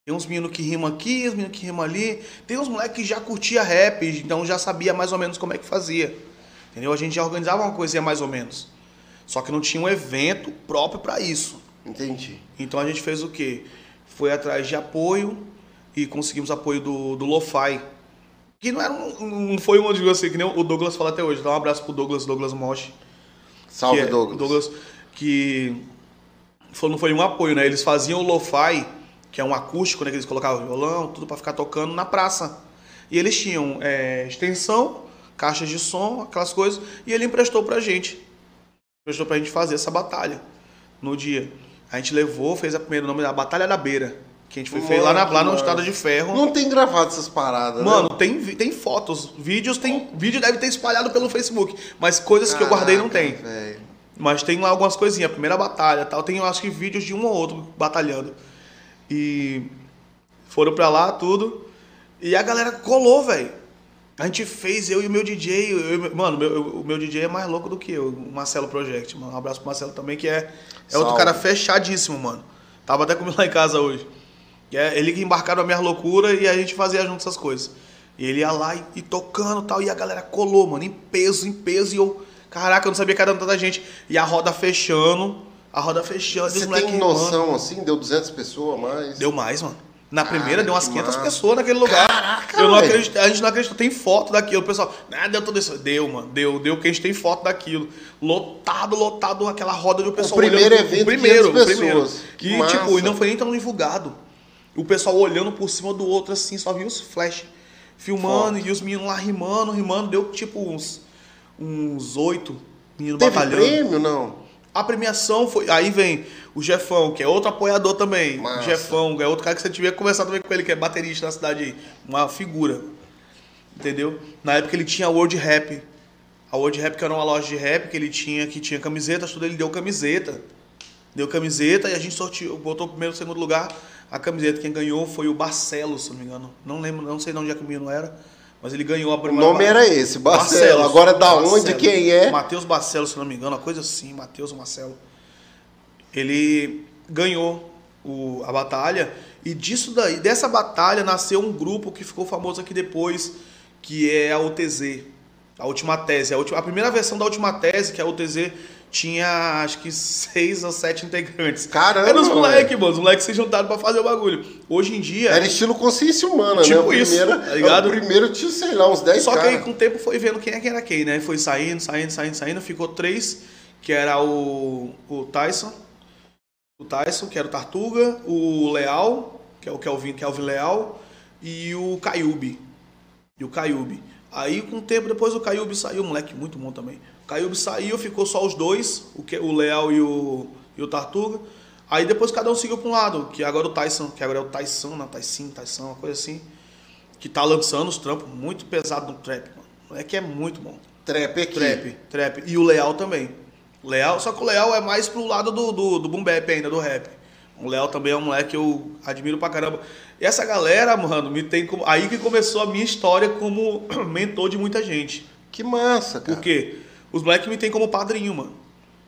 Tem uns meninos que rimam aqui, uns meninos que rimam ali. Tem uns moleques que já curtia rap, então já sabia mais ou menos como é que fazia. Entendeu? A gente já organizava uma coisinha mais ou menos. Só que não tinha um evento próprio pra isso. Entendi. Então a gente fez o quê? Foi atrás de apoio e conseguimos apoio do, do Lo-Fi. Que não era um, não foi um, digo assim, que nem o Douglas fala até hoje. Dá um abraço pro Douglas, Douglas Moshi. Salve, que é- Douglas. que foi- não foi um apoio, né? Eles faziam o lo-fi, que é um acústico, né? Que eles colocavam violão, tudo pra ficar tocando na praça. E eles tinham é, extensão, caixas de som, aquelas coisas, e ele emprestou pra gente. Emprestou pra gente fazer essa batalha no dia. A gente levou, fez a primeira nome da Batalha da Beira. Que a gente foi fez lá, na, lá no. Estado de Ferro. Não tem gravado essas paradas, Mano, né? tem, tem fotos, vídeos, tem. Vídeo deve ter espalhado pelo Facebook. Mas coisas que eu guardei não tem. Caraca, velho. Mas tem lá algumas coisinhas, primeira batalha tal. Tem, eu acho que, vídeos de um ou outro batalhando. E foram pra lá, tudo. E a galera colou, velho. A gente fez, eu e o meu DJ. eu meu- mano, meu- o meu DJ é mais louco do que eu, o Marcelo Project. Mano, um abraço pro Marcelo também, que é, é outro cara fechadíssimo, mano. Tava até comigo lá em casa hoje. É ele que embarcaram a minha loucura e a gente fazia junto essas coisas. E ele ia lá e, e tocando e tal, e a galera colou, mano, em peso, em peso. E eu, caraca, eu não sabia que era tanta gente. E a roda fechando, a roda fechando. Você tem noção, assim? Deu 200 pessoas a mais? Deu mais, mano. Na primeira deu umas que 500 massa. pessoas naquele lugar. Caraca, eu não acredito, a gente não acreditou. Tem foto daquilo, o pessoal. Ah, deu tudo isso. Deu, mano. Deu, deu que a gente tem foto daquilo. Lotado, lotado, aquela roda de o pessoal primeiro olhando. evento, o primeiro, 500 o primeiro. Que, massa. tipo, e não foi nem tão divulgado. O pessoal olhando por cima do outro assim, só viu os flash filmando e os meninos lá rimando, rimando. Deu tipo uns uns oito meninos Teve batalhando. prêmio, não? A premiação foi. Aí vem o Jefão, que é outro apoiador também. Massa. O Jefão, é outro cara que você tiver conversar também com ele, que é baterista na cidade aí. Uma figura. Entendeu? Na época ele tinha a World Rap. A World Rap, que era uma loja de rap que ele tinha, que tinha camisetas, tudo, ele deu camiseta. Deu camiseta e a gente sorteou, botou o primeiro e segundo lugar. A camiseta, quem ganhou foi o Barcelos, se não me engano. Não lembro, não sei de onde é que o menino era, mas ele ganhou a O primeira. nome era esse, Barcelo. Agora da onde, quem é? Matheus Barcelos, se não me engano, uma coisa assim, Matheus Marcelo. Ele ganhou o- a batalha e disso daí, dessa batalha nasceu um grupo que ficou famoso aqui depois, que é a UTZ, a última tese. A, última, a primeira versão da última tese, que é a UTZ, tinha acho que seis ou sete integrantes. Caramba, Eram os moleques, mano. Os moleques se juntaram pra fazer o bagulho. Hoje em dia. Era estilo consciência humana, Tipo né? O isso, primeiro, tá ligado? O primeiro tinha, sei lá, uns 10 Só que aí com o tempo foi vendo quem é que era quem, né? Foi saindo, saindo, saindo, saindo. Ficou três, que era o, o Tyson. O Tyson, que era o Tartuga. O Leal, que é o Kelvin, Kelvin Leal. E o Caiube. E o Caiube. Aí, com o tempo, depois o Caiube saiu, moleque muito bom também. O Caiube saiu, ficou só os dois, o, que, o Leal e o, e o Tartuga. Aí depois cada um seguiu pra um lado, que agora o Tyson, que agora é o Tyson, né? Tyson, Tyson, uma coisa assim. Que tá lançando os trampos muito pesado no trap, mano. Moleque é muito bom. Trap aqui. Trap, trap. E o Leal também. Leal, só que o Leal é mais pro lado do, do, do boom bap ainda, do rap. O Leal também é um moleque que eu admiro pra caramba. E essa galera, mano, me tem como. Aí que começou a minha história como mentor de muita gente. Que massa, cara. Por quê? Os moleques me tem como padrinho, mano.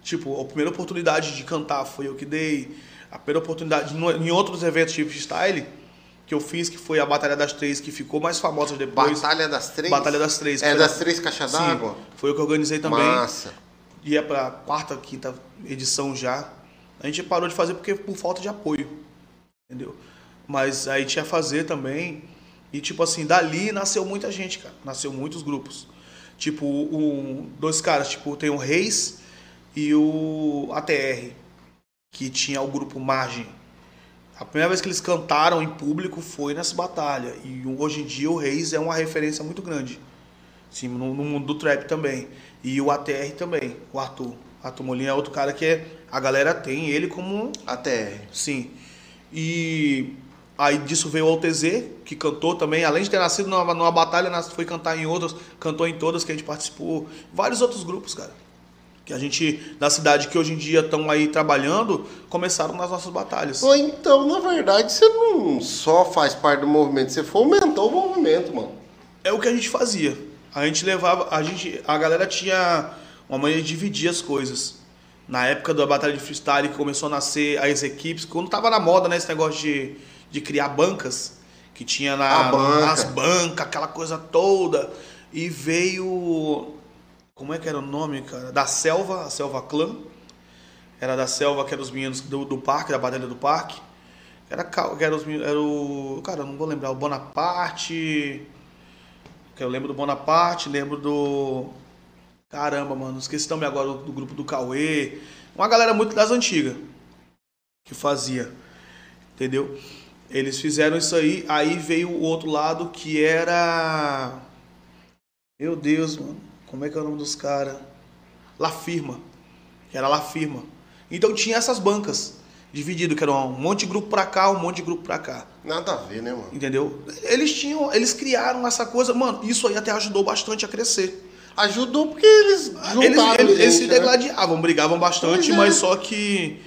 Tipo, a primeira oportunidade de cantar foi eu que dei. A primeira oportunidade em outros eventos de freestyle que eu fiz, que foi a Batalha das Três, que ficou mais famosa depois. Batalha das Três? Batalha das Três. É das Três Caixas d'Água? foi eu que organizei também. Massa. E é pra quarta, quinta edição já. A gente parou de fazer porque por falta de apoio. Entendeu? Mas aí tinha fazer também. E tipo assim, dali nasceu muita gente, cara. Nasceu muitos grupos. Tipo, um, dois caras, tipo, tem o Reis e o ATR, que tinha o grupo Margem. A primeira vez que eles cantaram em público foi nessa batalha. E hoje em dia o Reis é uma referência muito grande. Sim, no, no mundo do trap também. E o ATR também, o Arthur. Arthur Molina é outro cara que é- a galera tem ele como. ATR. Sim. E aí disso veio o OTZ, que cantou também, além de ter nascido numa, numa batalha, foi cantar em outras, cantou em todas que a gente participou. Vários outros grupos, cara. Que a gente, da cidade que hoje em dia estão aí trabalhando, começaram nas nossas batalhas. Ou então, na verdade, você não só faz parte do movimento, você fomentou o movimento, mano. É o que a gente fazia. A gente levava, a gente, a galera tinha uma maneira de dividir as coisas. Na época da batalha de freestyle que começou a nascer as equipes, quando tava na moda, né, esse negócio de, de criar bancas, que tinha na, banca. nas bancas, aquela coisa toda, e veio como é que era o nome, cara? Da Selva, a Selva Clã. Era da Selva, que eram os meninos do, do parque, da batalha do parque. Era, era os era o. Cara, eu não vou lembrar, o Bonaparte. Que eu lembro do Bonaparte, lembro do. Caramba, mano, esqueci também agora do, grupo do Cauê. Uma galera muito das antigas que fazia. Entendeu? Eles fizeram isso aí, aí veio o outro lado que era. Meu Deus, mano. Como é que é o nome dos caras? La Firma. Que era La Firma. Então tinha essas bancas. Dividido, que era um monte de grupo pra cá, um monte de grupo pra cá. Nada a ver, né, mano? Entendeu? Eles tinham, eles criaram essa coisa, mano, isso aí até ajudou bastante a crescer. Ajudou porque eles juntaram Eles, eles, eles se né? degladiavam, brigavam bastante, é. mas só que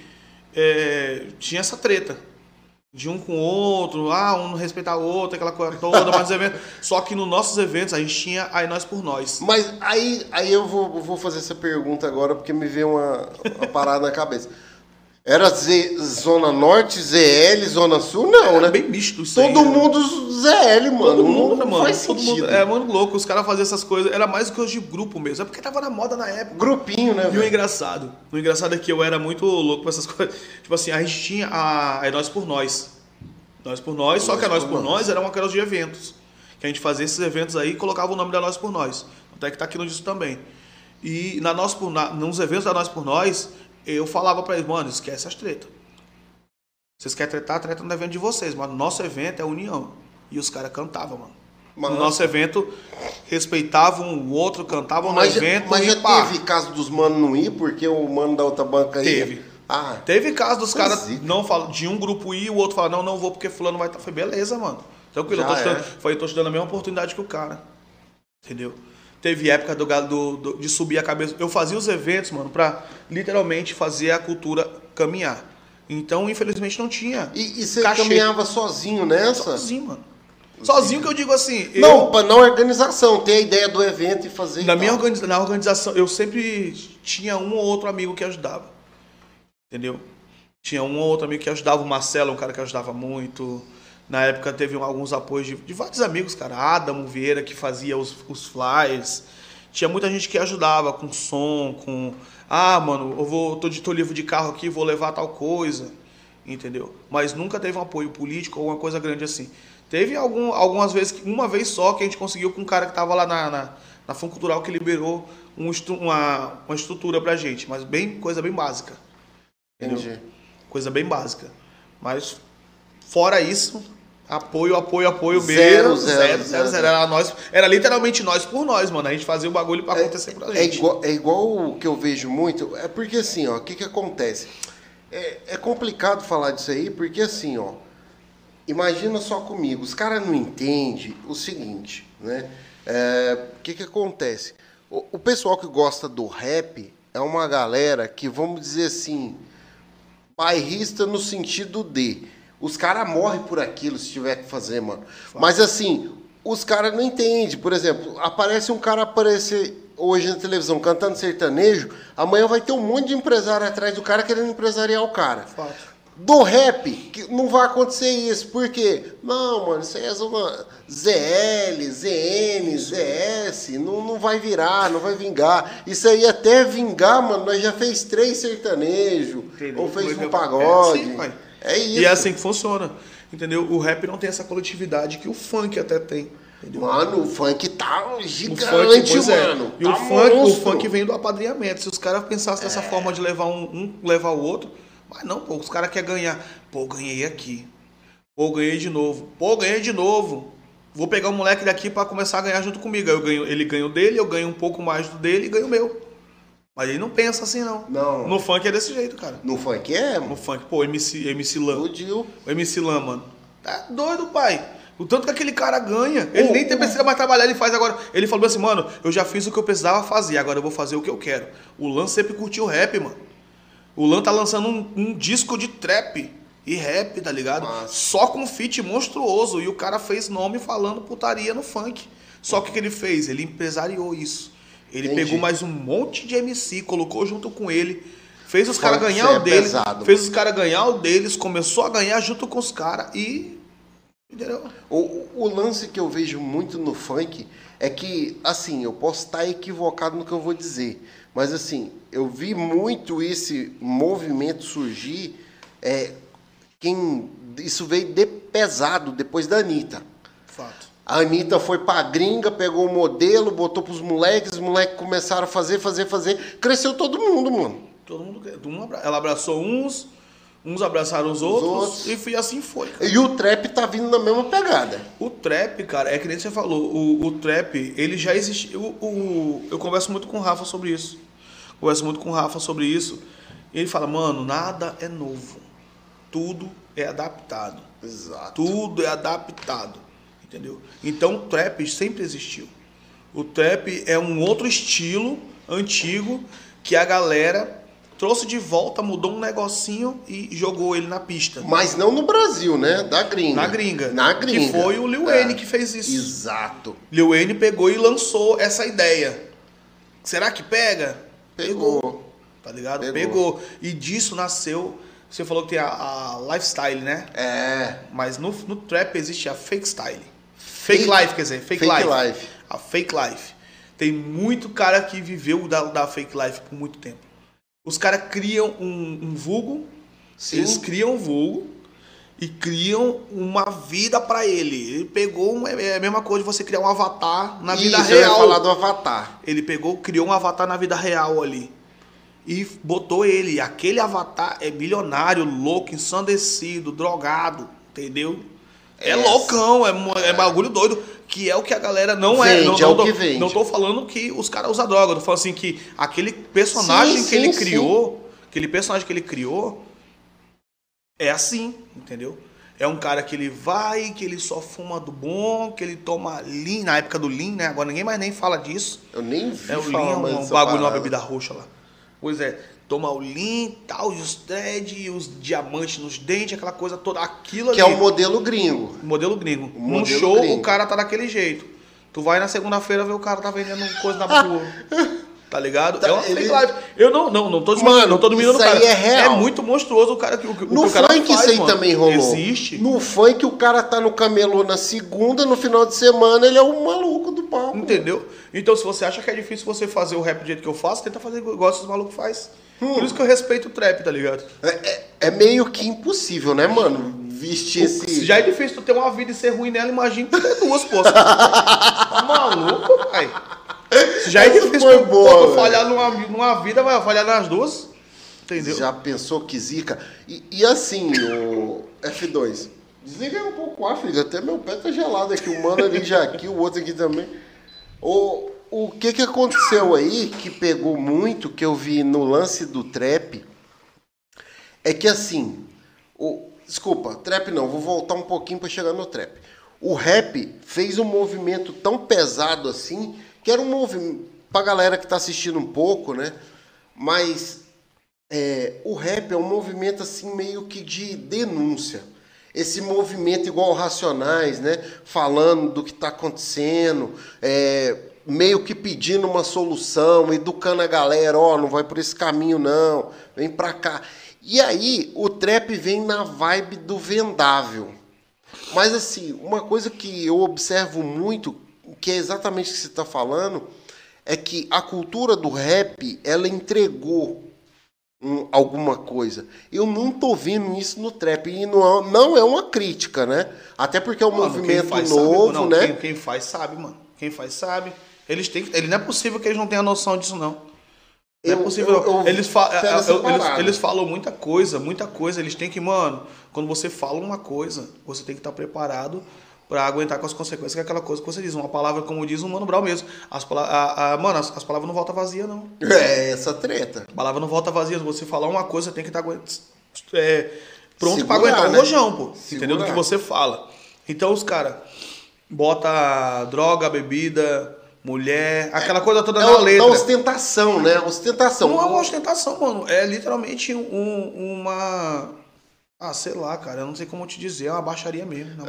é, tinha essa treta. De um com o outro, ah, um não respeitar o outro, aquela coisa toda, mas eventos. Só que nos nossos eventos a gente tinha aí nós por nós. Mas aí, aí eu vou, vou fazer essa pergunta agora porque me veio uma, uma parada na cabeça. Era Z- Zona Norte, ZL, Zona Sul? Não, né? Era bem misto isso aí, Todo né? mundo ZL, mano. Todo mundo, não, né, mano? faz Todo sentido. mundo, é, mano, louco. Os caras faziam essas coisas. Era mais coisa de grupo mesmo. É porque tava na moda na época. Grupinho, né, E o engraçado, o engraçado é que eu era muito louco com essas coisas. Tipo assim, a gente tinha a é nós por nós. Nós por nós, só que a nós por nós era uma aquelas de eventos. Que a gente fazia esses eventos aí e colocava o nome da nós por nós. Até que tá aqui no disco também. E na nós por na, nos eventos da nós por nós, eu falava pra eles, mano, esquece as tretas. Vocês querem tretar, treta no evento de vocês, mas no nosso evento é união. E os caras cantavam, mano. Mas- no nosso evento, respeitavam o outro, cantavam no evento mas já pá. teve caso dos manos não ir porque o mano da outra banca aí. Teve. Ah, Teve caso dos caras não falam de um grupo ir, o outro fala, não, não vou porque fulano vai estar. Foi beleza, mano. Tranquilo, eu Já tô te, dando, é. foi, eu tô te dando a mesma oportunidade que o cara. Entendeu? Teve época do, galo- do, do- de subir a cabeça. Eu fazia os eventos, mano, pra literalmente fazer a cultura caminhar. Então, infelizmente, não tinha. e, e você cachê. caminhava sozinho nessa? Sozinho, mano. Sozinho que eu digo assim. eu- Não, pra não organização, ter a ideia do evento e fazer. e Na minha tal. organiza- na organização, eu sempre tinha um ou outro amigo que ajudava. Entendeu? Tinha um ou outro amigo que ajudava. O Marcelo, um cara que ajudava muito. Na época teve alguns apoios de, de vários amigos, cara. Adamo Vieira, que fazia os, os flyers. Tinha muita gente que ajudava com som, com. Ah, mano, eu vou. tô de tô livre de carro aqui, vou levar tal coisa. Entendeu? Mas nunca teve um apoio político ou uma coisa grande assim. Teve algum, algumas vezes, uma vez só, que a gente conseguiu com um cara que tava lá na, na, na Cultural que liberou um uma, uma estrutura pra gente, mas bem coisa bem básica. Entendi. Coisa bem básica. Mas fora isso, Apoio, apoio, apoio Zero, mesmo. zero, Zero, zero, zero. Era, nós, era literalmente nós por nós, mano. A gente fazia o bagulho pra acontecer pra É gente. igual, é igual o que eu vejo muito. É porque assim, ó, o que que acontece? É, é complicado falar disso aí, porque assim, ó, imagina só comigo, os caras não entendem o seguinte, né? É, O que que acontece? O, o pessoal que gosta do rap é uma galera que, vamos dizer assim, bairrista no sentido de os caras morrem por aquilo se tiver que fazer, mano. Mas assim, os caras não entendem. Por exemplo, aparece um cara aparecer hoje na televisão cantando sertanejo, amanhã vai ter um monte de empresário atrás do cara querendo empresariar o cara. Fato. Do rap, que não vai acontecer isso. Por quê? Não, mano, isso aí é uma ZL, ZN, ZS, não, não vai virar, não vai vingar. Isso aí até vingar, mano, nós já fez três sertanejo, Entendeu? ou fez um pagode. É assim, pai. É isso. E é assim que funciona. Entendeu? O rap não tem essa coletividade que o funk até tem. Entendeu? Mano, o funk tá O gigante, funk, pois é. mano. E o tá funk, o funk vem do apadrinhamento. Se os caras pensassem É. dessa forma de levar um, um levar o outro, mas não, pô, os caras querem ganhar. Pô, ganhei aqui. Pô, ganhei de novo. Pô, ganhei de novo. Vou pegar o moleque daqui pra começar a ganhar junto comigo. Aí eu ganho, ele ganha o dele, eu ganho um pouco mais do dele e ganho o meu. Mas ele não pensa assim, não. Não. No funk é desse jeito, cara. No funk é, No mano. funk, pô, MC, MC Lan. Explodiu. O MC Lan, mano. Tá doido, pai. O tanto que aquele cara ganha. Ele O- nem tem precisa mais trabalhar, ele faz agora. Ele falou assim, mano, eu já fiz o que eu precisava fazer, agora eu vou fazer o que eu quero. O Lan sempre curtiu rap, mano. O Lan tá lançando um, um disco de trap e rap, tá ligado? Massa. Só com feat monstruoso. E o cara fez nome falando putaria no funk. Só que o que ele fez? Ele empresariou isso. Ele Entendi. pegou mais um monte de MC, colocou junto com ele, fez os caras ganhar é o deles, pesado. fez os caras ganhar o deles, começou a ganhar junto com os caras e. Entendeu? O, o lance que eu vejo muito no funk é que, assim, eu posso estar equivocado no que eu vou dizer, mas assim, eu vi muito esse movimento surgir, é, quem, isso veio de pesado depois da Anitta. Fato. A Anitta foi pra gringa, pegou o modelo, botou pros moleques, os moleques começaram a fazer, fazer, fazer. Cresceu todo mundo, mano. Todo mundo. um abra- Ela abraçou uns, uns abraçaram os outros, outros. e foi- assim foi. cara. E o trap tá vindo na mesma pegada. O trap, cara, é que nem você falou, o, o trap, ele já existe. O, o- eu converso muito com o Rafa sobre isso. Converso muito com o Rafa sobre isso. Ele fala, mano, nada é novo. Tudo é adaptado. Exato. Tudo é adaptado. Entendeu? Então o trap sempre existiu. O trap é um outro estilo antigo que a galera trouxe de volta, mudou um negocinho e jogou ele na pista. Mas não no Brasil, né? Da gringa. Na gringa. Na gringa. Que foi o Lil É. Wayne que fez isso. Exato. Lil Wayne pegou e lançou essa ideia. Será que pega? Pegou. Tá ligado? Pegou. Pegou. E disso nasceu. Você falou que tem a, a lifestyle, né? É. Mas no, no trap existe a fake style. Fake, Fake- life, quer dizer, fake, fake life. life. A fake life. Tem muito cara que viveu da, da fake life por muito tempo. Os caras criam um, um vulgo, Sim. eles criam um vulgo e criam uma vida pra ele. Ele pegou, uma, é a mesma coisa de você criar um avatar na vida Isso, eu ia real. falar do Avatar. Ele pegou, criou um avatar na vida real ali. E botou ele. Aquele avatar é milionário, louco, ensandecido, drogado, entendeu? É, É. loucão, é, é bagulho doido. Que é o que a galera não é. Vende, Não, é não o tô, que vende. não tô falando que os caras usam droga. Eu tô falando assim que aquele personagem Sim, que ele sim, criou, aquele personagem que ele criou, é assim, entendeu? É um cara que ele vai, que ele só fuma do bom, que ele toma lean, na época do lean, né? Agora ninguém mais nem fala disso. Eu nem vi É o Lean, mais um bagulho parada. bebida roxa lá. Pois é, toma o Lean, tal, e os thread, os diamantes nos dentes, aquela coisa toda, aquilo Que ali. é o modelo gringo. modelo gringo. O Num modelo show, gringo. o cara tá daquele jeito. Tu vai na segunda-feira ver o cara tá vendendo coisa na rua. Tá ligado? Tá, é uma ele- fake live. Eu não, não, não tô Mano, não tô diminuindo o isso cara. aí é real. muito monstruoso o cara que o, No o cara funk faz, isso aí mano. também rolou. Existe. No funk o cara tá no camelô na segunda, no final de semana ele é o maluco do palco. Entendeu? Então, se você acha que é difícil você fazer o rap do jeito que eu faço, tenta fazer igual esses malucos faz. Hum. Por isso que eu respeito o trap, tá ligado? É, é- é meio que impossível, né, mano? Vestir esse. Se já é difícil tu ter uma vida e ser ruim nela, imagina tu ter duas, pô. tá maluco, pai? Se já é Essa difícil foi tu, boa, tu falhar numa, numa vida, vai falhar nas duas. Entendeu? Já pensou que zica? E, e assim, o F2, Desliguei um pouco o ar, filho. Até meu pé tá gelado aqui. O mano ali já aqui, o outro aqui também. O, o que que aconteceu aí que pegou muito, que eu vi no lance do trap, é que assim, o, desculpa, trap não, vou voltar um pouquinho para chegar no trap. O rap fez um movimento tão pesado assim, que era um movimento, pra galera que tá assistindo um pouco, né? Mas é, o rap é um movimento assim meio que de denúncia. Esse movimento igual Racionais, né? Falando do que está acontecendo, é, meio que pedindo uma solução, educando a galera, ó, oh, não vai por esse caminho não, vem pra cá. E aí o trap vem na vibe do vendável. Mas assim, uma coisa que eu observo muito, que é exatamente o que você está falando, é que a cultura do rap, ela entregou um, alguma coisa. Eu não tô vendo isso no trap. E não, não é uma crítica, né? Até porque é um mano, movimento novo, sabe, não, né? Quem, quem, faz sabe, mano. Quem faz sabe. Eles têm ele Não é possível que eles não tenham noção disso, não. Não é eu, é possível. Eu, eu, eles, fa eles, eles, falam muita coisa, muita coisa. Eles têm que, mano, quando você fala uma coisa, você tem que estar preparado para aguentar com as consequências, que é aquela coisa que você diz. Uma palavra, como diz o Mano Brown mesmo. As, a, a, mano, as, as, palavras não voltam vazias, não. É, essa treta. A palavra não volta vazia. Se você falar uma coisa, você tem que estar é, pronto para aguentar né? o rojão, pô. Segurar. Entendeu? Do que você fala. Então os caras bota droga, bebida, mulher, aquela coisa toda é, na letra. É ostentação, né? Ostentação. Não é uma ostentação, mano. É literalmente um, uma. Ah, sei lá, cara. Eu não sei como te dizer. É uma baixaria mesmo.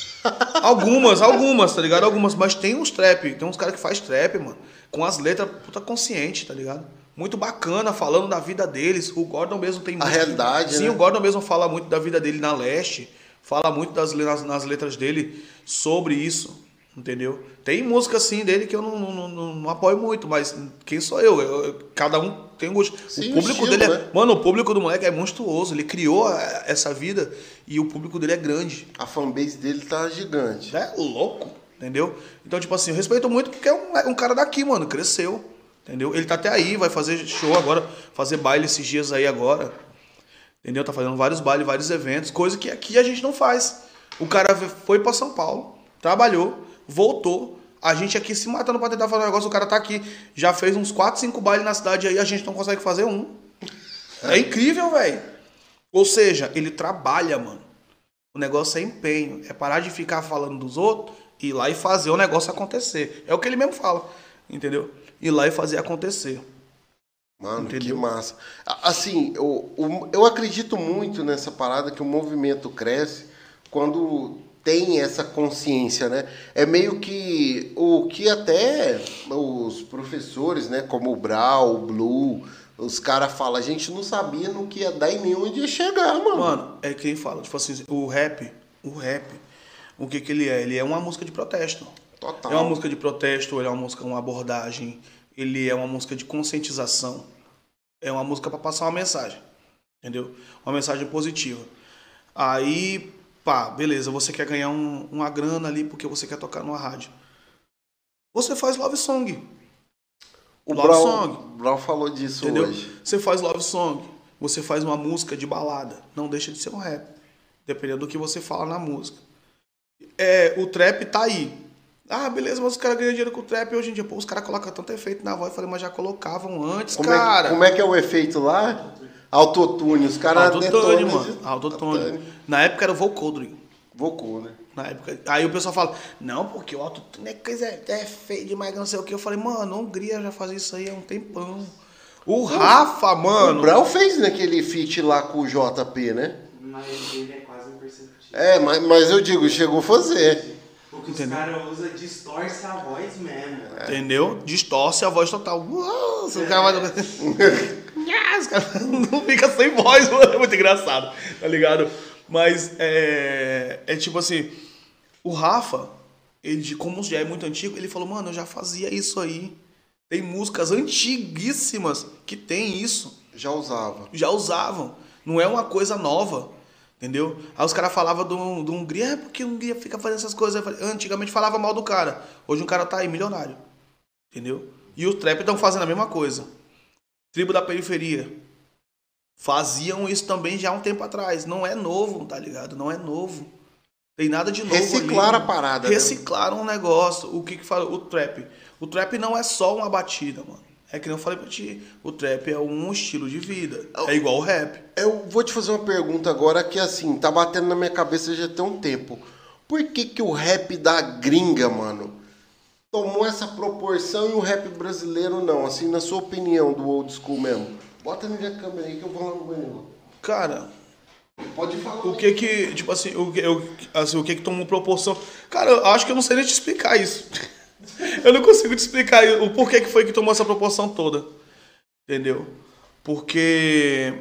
algumas, algumas, tá ligado? Algumas. Mas tem uns trap. Tem uns caras que faz trap, mano. Com as letras puta consciente, tá ligado? Muito bacana, falando da vida deles. O Gordon mesmo tem A realidade, Sim, né? o Gordon mesmo fala muito da vida dele na leste. Fala muito das, nas, nas letras dele sobre isso. Entendeu? Tem música assim dele que eu não, não, não, não apoio muito, mas quem sou eu? eu, eu cada um tem um gosto. Sim, o público estilo, dele é. Né? Mano, o público do moleque é monstruoso. Ele criou essa vida e o público dele é grande. A fanbase dele tá gigante. É louco, entendeu? Então, tipo assim, eu respeito muito porque é um, é um cara daqui, mano. Cresceu. Entendeu? Ele tá até aí, vai fazer show agora, fazer baile esses dias aí agora. Entendeu? Tá fazendo vários bailes, vários eventos, coisa que aqui a gente não faz. O cara foi para São Paulo, trabalhou, voltou. A gente aqui se matando pra tentar fazer um negócio, o cara tá aqui, já fez uns 4, 5 bailes na cidade aí, a gente não consegue fazer um. É incrível, velho. Ou seja, ele trabalha, mano. O negócio é empenho. É parar de ficar falando dos outros, ir lá e fazer o negócio acontecer. É o que ele mesmo fala. Entendeu? Ir lá e fazer acontecer. Mano, Entendeu? que massa. Assim, eu, eu acredito muito nessa parada que o movimento cresce quando tem essa consciência, né? É meio que o que até os professores, né, como o Brau, o Blue, os caras falam, a gente não sabia no que ia dar e nem onde ia chegar, mano. Mano, é quem fala, tipo assim, o rap, o rap, o que que ele é? Ele é uma música de protesto. Total. É uma música de protesto, ele é uma música, uma abordagem, ele é uma música de conscientização. É uma música para passar uma mensagem, entendeu? Uma mensagem positiva. Aí Pá, beleza, você quer ganhar um, uma grana ali porque você quer tocar numa rádio. Você faz love song. O love Brown, song. Brown falou disso entendeu? hoje. Você faz love song. Você faz uma música de balada. Não deixa de ser um rap. Dependendo do que você fala na música. É, o trap tá aí. Ah, beleza, mas os caras ganham dinheiro com o trap hoje em dia. Pô, os caras colocam tanto efeito na voz. Eu falei, mas já colocavam antes, como cara. É como é que é o efeito lá? Autotune, os caras Autotune, mano. Autotune. Na época era o vocodring. Vocou, né? Na época. Aí o pessoal fala, não, porque o autotune é coisa é feio demais, não sei o que. Eu falei, mano, a Hungria já fazia isso aí há um tempão. O Rafa, mano. O Brau fez naquele feat lá com o JP, né? Mas ele é quase imperceptível. É, mas, mas eu digo, chegou a fazer. O que os caras usam distorce a voz mesmo. É. Entendeu? Distorce a voz total. Nossa, o cara vai. Os caras não fica sem voz, mano. É muito engraçado, tá ligado? Mas é, é tipo assim, o Rafa, ele, como já é muito antigo, ele falou, mano, eu já fazia isso aí. Tem músicas antiguíssimas que tem isso. Já usava. Já usavam. Não é uma coisa nova. Entendeu? Aí os caras falavam do, do Hungria, é porque o Hungria fica fazendo essas coisas. Antigamente falava mal do cara. Hoje um cara tá aí, milionário. Entendeu? E os trap estão fazendo a mesma coisa. Tribo da periferia. Faziam isso também já há um tempo atrás. Não é novo, tá ligado? Não é novo. Tem nada de novo Reciclaram a parada, né? Reciclaram um negócio. O que que fala? O trap. O trap não é só uma batida, mano. É que nem eu falei pra ti. O trap é um estilo de vida. É igual o rap. Eu vou te fazer uma pergunta agora que assim, tá batendo na minha cabeça já tem um tempo. Por que que o rap da gringa, mano, tomou essa proporção e o rap brasileiro não? Assim, na sua opinião, do old school mesmo. Bota na minha câmera aí que eu vou lá no banheiro. Cara, Pode falar. o que que, tipo assim, o que, eu, assim, o que que tomou proporção? Cara, eu acho que eu não sei nem te explicar isso. eu não consigo te explicar o porquê que foi que tomou essa proporção toda. Entendeu? Porque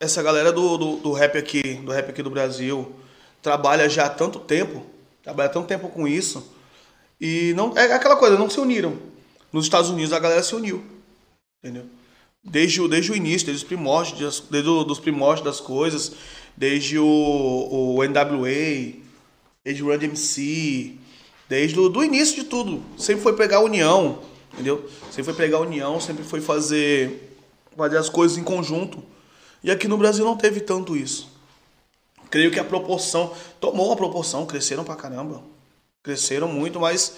essa galera do, do, do rap aqui, do rap aqui do Brasil, trabalha já há tanto tempo, trabalha há tanto tempo com isso, e não é aquela coisa, não se uniram. Nos Estados Unidos a galera se uniu. Entendeu? Desde, o- desde o início, desde os primórdios, desde o- dos primórdios das coisas, desde o, o NWA, desde o Run DMC, desde o do início de tudo. Sempre foi pregar a união, entendeu? Sempre foi pregar a união, sempre foi fazer, fazer as coisas em conjunto. E aqui no Brasil não teve tanto isso. Creio que a proporção, tomou uma proporção, cresceram pra caramba. Cresceram muito, mas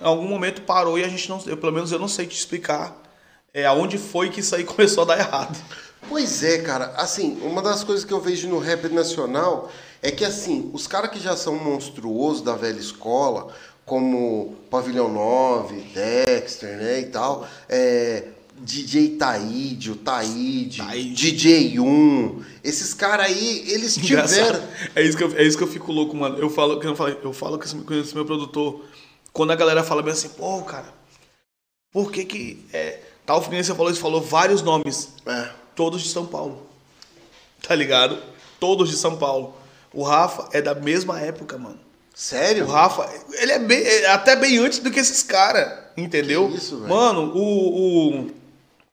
em algum momento parou e a gente não, eu, pelo menos eu não sei te explicar é, aonde foi que isso aí começou a dar errado. Pois é, cara. Assim, uma das coisas que eu vejo no rap nacional é que, assim, os caras que já são monstruosos da velha escola, como Pavilhão 9, Dexter, né, e tal, é, DJ Taíde, o Taíde, Taíde. DJ 1, esses caras aí, eles tiveram... Engraçado. É isso, que eu, é isso que eu fico louco, mano. Eu falo, que eu, falo com esse, com esse meu produtor. Quando a galera fala bem assim, pô, cara, por que que. É, tal você falou, você falou vários nomes. É. Todos de São Paulo. Tá ligado? Todos de São Paulo. O Rafa é da mesma época, mano. Sério? O Rafa, ele é, bem, é até bem antes do que esses caras, entendeu? Que isso, velho? Mano, o, o,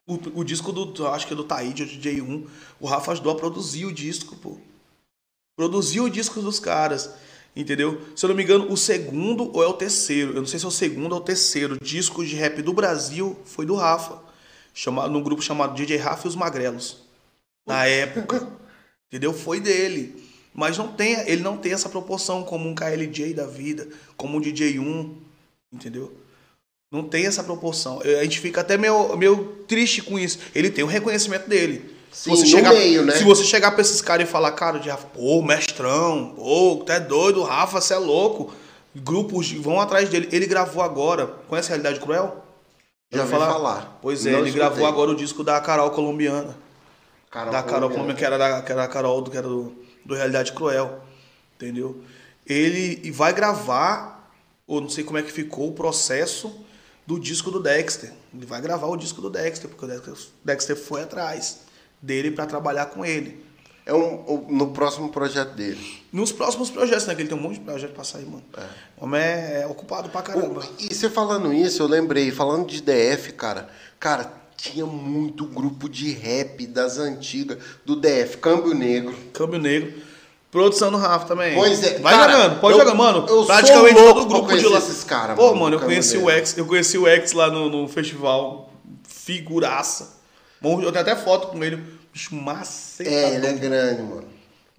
o, o disco do, acho que é do Taíde, o DJ1, o Rafa ajudou a produzir o disco, pô. Produziu o disco dos caras, entendeu? Se eu não me engano, o segundo ou é o terceiro, eu não sei se é o segundo ou o terceiro disco de rap do Brasil foi do Rafa, chamado, num grupo chamado DJ Rafa e os Magrelos. Na época, entendeu? Foi dele. Mas não tem, ele não tem essa proporção como um KLJ da vida, como um DJ1, entendeu? Não tem essa proporção. A gente fica até meio, meio triste com isso. Ele tem o reconhecimento dele. Sim, no meio, né? Se você chegar pra esses caras e falar, cara, de Rafa, pô, mestrão, pô, tu é doido, Rafa, você é louco. Grupos vão atrás dele. Ele gravou agora. Conhece a Realidade Cruel? Já ouvi falar. Pois é, Não ele escutei. gravou agora o disco da Carol Colombiana Carol da Carol Colombiana. Que era da, que era da Carol, do, que era do, do Realidade Cruel. Entendeu? Ele vai gravar, ou não sei como é que ficou o processo do disco do Dexter. Ele vai gravar o disco do Dexter, porque o Dexter, foi atrás dele para trabalhar com ele. É um, no próximo projeto dele. Nos próximos projetos, né? Que ele tem um monte de projeto pra sair, mano. O homem é, é ocupado pra caramba. O- E você falando isso, eu lembrei, falando de DF, cara, cara, tinha muito grupo de rap das antigas do DF, Câmbio Negro. Câmbio Negro. Produção do Rafa também. Pois é, Vai cara, jogando, pode eu- jogar, mano. eu sou Praticamente louco todo o grupo de lá. esses caras, Pô, mano, eu conheci o. X, eu conheci o X lá no, no festival. Figuraça. Bom, Eu tenho até foto com ele. Bicho macetadão. É, ele é grande, mano.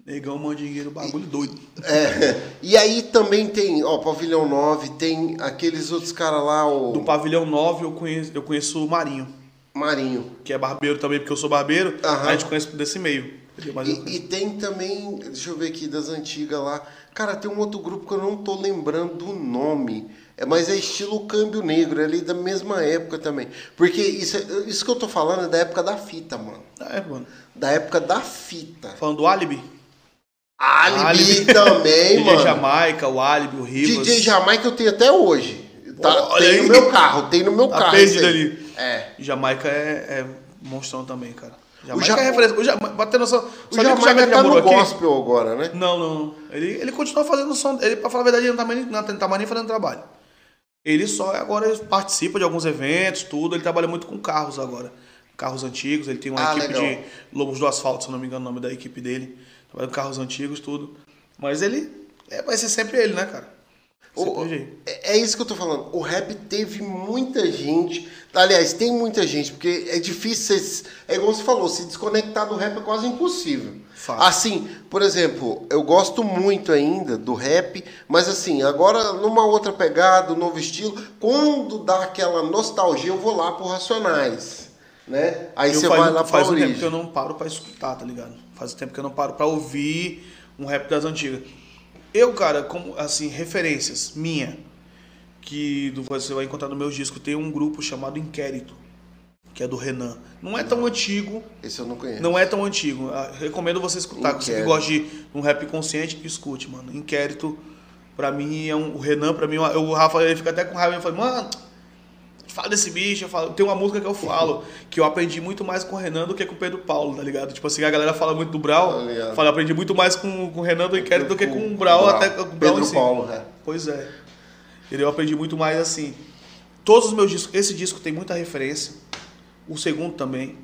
Negão, mandingueiro, bagulho doido. É, e aí também tem, ó, Pavilhão 9, tem aqueles outros caras lá, o Do Pavilhão 9 eu conheço, eu conheço o Marinho, Marinho. que é barbeiro também, porque eu sou barbeiro. Aham. A gente conhece desse meio. E, e tem também, deixa eu ver aqui, das antigas lá. Cara, tem um outro grupo que eu não tô lembrando do nome. É, mas é estilo Câmbio Negro, é ali da mesma época também. Porque isso, é- isso que eu tô falando é da época da fita, mano. É, mano. Da época da fita. Falando do Alibi. Alibi também, DJ mano. Jamaica, o Alibi, o Rivas. DJ Jamaica eu tenho até hoje. Tá, Olha tem no meu carro, tem no meu Tá carro. perdido ali. É. Jamaica é, é monstrão também, cara. Jamaica Ja- é referência. O Jamaica, pra ter noção, O que Jamaica já tá no aqui? gospel agora, né? Não, não, não. Ele, ele continua fazendo som. Ele, pra falar a verdade, ele não tá, mais, não tá mais nem fazendo trabalho. Ele só agora participa de alguns eventos, tudo. Ele trabalha muito com carros agora. Carros antigos. Ele tem uma Ah, equipe legal. de Lobos do Asfalto, se não me engano o nome da equipe dele. Trabalha com carros antigos, tudo. Mas ele. É, vai ser sempre ele, né, cara? O- o jeito. é é isso que eu tô falando. O rap teve muita gente Aliás, tem muita gente, porque é difícil, é igual você falou, se desconectar do rap é quase impossível. Fato. Assim, por exemplo, eu gosto muito ainda do rap, mas assim, agora numa outra pegada, um novo estilo, quando dá aquela nostalgia, eu vou lá pro Racionais, né? Aí Eu você faz, vai lá pra faz um origem. tempo que eu não paro pra escutar, tá ligado? Faz um tempo que eu não paro pra ouvir um rap das antigas. Eu, cara, como assim, referências minha, que você vai encontrar no meus discos, tem um grupo chamado Inquérito, que é do Renan. Não é tão antigo, Esse eu não conheço. não é tão antigo. Ah, Recomendo você escutar. Você que Inquérito. gosta de um rap consciente, escute, mano. Inquérito, pra mim, é um. O Renan, pra mim, é uma- o Rafa ele fica até com raiva. Ele fala, mano, fala desse bicho. Eu falo, tem uma música que eu falo, que eu aprendi muito mais com o Renan do que com o Pedro Paulo, tá ligado? Tipo assim, a galera fala muito do Brau. Tá. Fala, aprendi muito mais com, com o Renan do Inquérito do que com o Brau, até com o Brau em Pedro. Paulo, né? Pois é. Entendeu? Eu aprendi muito mais assim. Todos os meus discos, esse disco tem muita referência. O segundo também.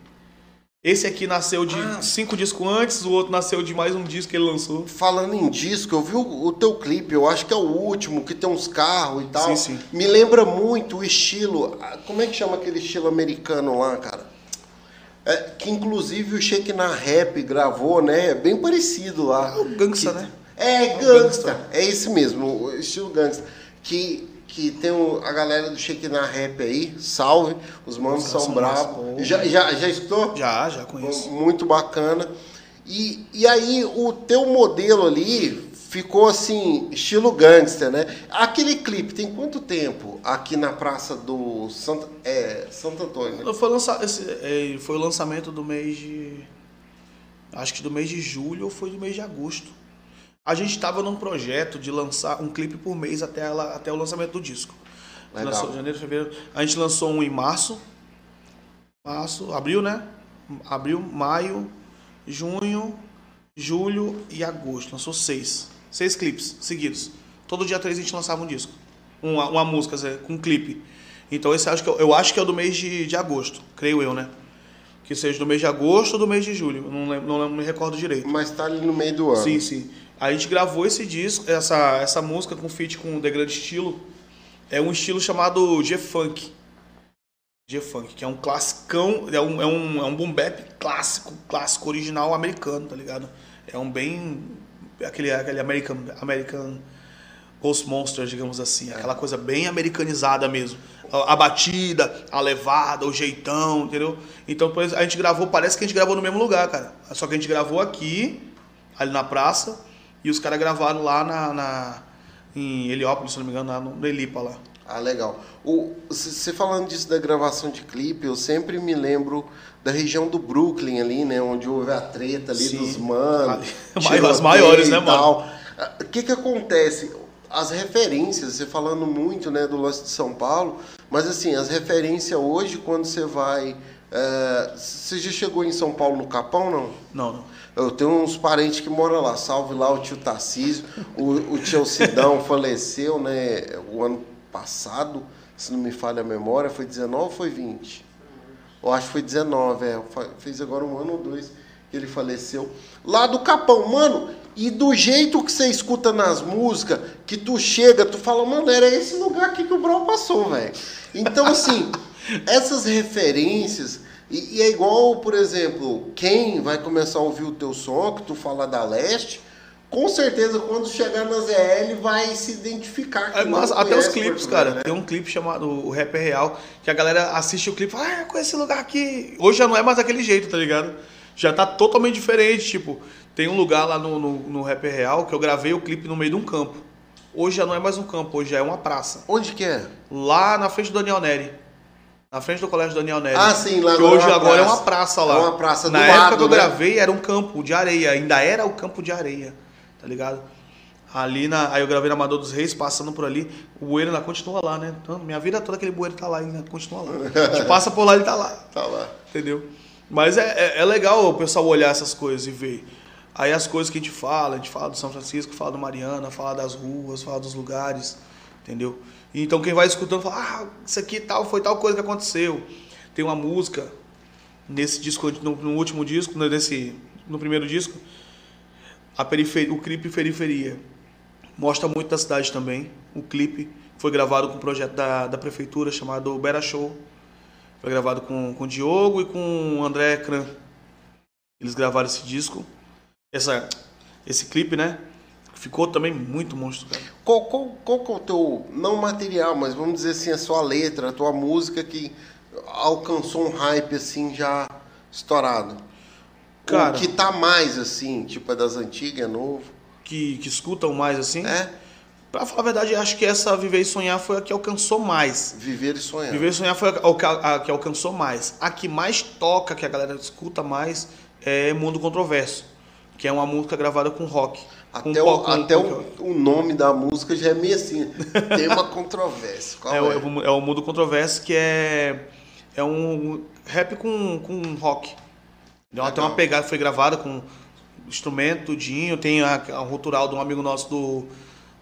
Esse aqui nasceu de Ah. cinco discos antes, o outro nasceu de mais um disco que ele lançou. Falando em disco, eu vi o, o teu clipe, eu acho que é o último, que tem uns carros e tal. Sim, sim. Me lembra muito o estilo. ah, Como é que chama aquele estilo americano lá, cara? É, que inclusive o Shake na Rap gravou, né? É bem parecido lá. É o gangsta, Que- né? É, o gangsta. É esse mesmo, o estilo gangsta. Que, que tem o- a galera do Shake na Rap aí, salve. Os manos Os são, bravos. massa, Já, já, já escutou? Já, já conheço. Muito bacana. E, e aí, o teu modelo ali ficou assim, estilo gangster, né? Aquele clipe tem quanto tempo aqui na praça do Santa, é, Santo Antônio? né? Foi, lança, esse, é, foi o lançamento do mês de. Acho que do mês de julho ou foi do mês de agosto. A gente estava num projeto de lançar um clipe por mês até, ela, até o lançamento do disco. Legal. Lançou, janeiro, fevereiro. A gente lançou um em março. Março, abril, né? Abril, maio, junho, julho e agosto. Lançou seis. Seis clipes seguidos. Todo dia três a gente lançava um disco. Uma, uma música, com um clipe. Então esse acho que eu, eu acho que é do mês de, de agosto, creio eu, né? Que seja do mês de agosto ou do mês de julho. Não, lem- não, lem- não me recordo direito. Mas tá ali no meio do ano. Sim, sim. A gente gravou esse disco, essa, essa música com feat com o The Grande Estilo. É um estilo chamado G-Funk. G-Funk, que é um classicão, é um, é um, é um boom bap clássico, clássico original americano, tá ligado? É um bem. aquele, aquele American, American Ghost Monster, digamos assim. Aquela coisa bem americanizada mesmo. A, a batida, a levada, o jeitão, entendeu? Então a gente gravou, parece que a gente gravou no mesmo lugar, cara. Só que a gente gravou aqui, ali na praça, e os caras gravaram lá na, na- em Heliópolis, se não me engano, lá no, no Elipa lá. Ah, legal. Você falando disso da gravação de clipe, eu sempre me lembro da região do Brooklyn ali, né? Onde houve a treta ali Sim. dos manos. As maiores, né, mano? Ah, O que que acontece? As referências, você falando muito, né, do lance de São Paulo, mas assim, as referências hoje, quando você vai... eh, Você já chegou em São Paulo no Capão, não? Não, não. Eu tenho uns parentes que moram lá. Salve lá o tio Tarcísio. O, o tio Sidão faleceu, né? O ano passado, se não me falha a memória, foi 19 ou foi 20? Eu acho que foi 19, é. Fez agora um ano ou dois que ele faleceu. Lá do Capão, mano. E do jeito que você escuta nas músicas, que tu chega, tu fala, mano, era esse lugar aqui que o Brau passou, velho. Então, assim, essas referências. E, e é igual, por exemplo, quem vai começar a ouvir o teu som, que tu fala da leste, com certeza quando chegar na ZL vai se identificar. É, mas até os clipes, cara. Né? Tem um clipe chamado O Rap é Real, que a galera assiste o clipe e fala, ah, com esse lugar aqui. Hoje já não é mais daquele jeito, tá ligado? Já tá totalmente diferente. Tipo, tem um lugar lá no, no, no Rap é Real que eu gravei o clipe no meio de um campo. Hoje já não é mais um campo, hoje já é uma praça. Onde que é? Lá na frente do Daniel Neri. Na frente do colégio Daniel Neri. Ah, sim, lá Que é hoje agora é praça. uma praça lá. É uma praça Na do época lado, que eu né? gravei era um campo de areia, ainda era o campo de areia, tá ligado? Ali na, aí eu gravei na Amador dos Reis, passando por ali, o bueiro ainda continua lá, né? Então, minha vida toda aquele bueiro tá lá ainda, continua lá. A gente passa por lá, ele tá lá, Tá lá. entendeu? Mas é, é, é legal o pessoal olhar essas coisas e ver. Aí as coisas que a gente fala, a gente fala do São Francisco, fala do Mariana, fala das ruas, fala dos lugares, entendeu? Então quem vai escutando fala, ah, isso aqui tal, foi tal coisa que aconteceu. Tem uma música nesse disco, no, no último disco, nesse, no primeiro disco, a o clipe Periferia. Mostra muito da cidade também. O clipe foi gravado com um projeto da, da prefeitura chamado Bera Show. Foi gravado com, com o Diogo e com o André Kran. Eles gravaram esse disco. Essa, esse clipe, né? Ficou também muito monstro, cara. Qual, qual, qual que é o teu, não material, mas vamos dizer assim, a sua letra, a tua música que alcançou um hype assim já estourado? Cara- o que tá mais assim, tipo é das antigas, é novo? Que, que escutam mais assim. É, Pra falar a verdade, acho que essa Viver e Sonhar foi a que alcançou mais. viver e sonhar. Viver e Sonhar foi a que alcançou mais. A que mais toca, que a galera escuta mais, é Mundo Controverso. Que é uma música gravada com rock. Até, o, pop- com- até com- o, o nome da música já é meio assim. Tem uma controvérsia. Qual É, é? o, é o Mundo Controverso, que é, é um rap com, com rock. Ela tem uma pegada, foi gravada com instrumento, tudinho. Tem a, a rutural de um amigo nosso do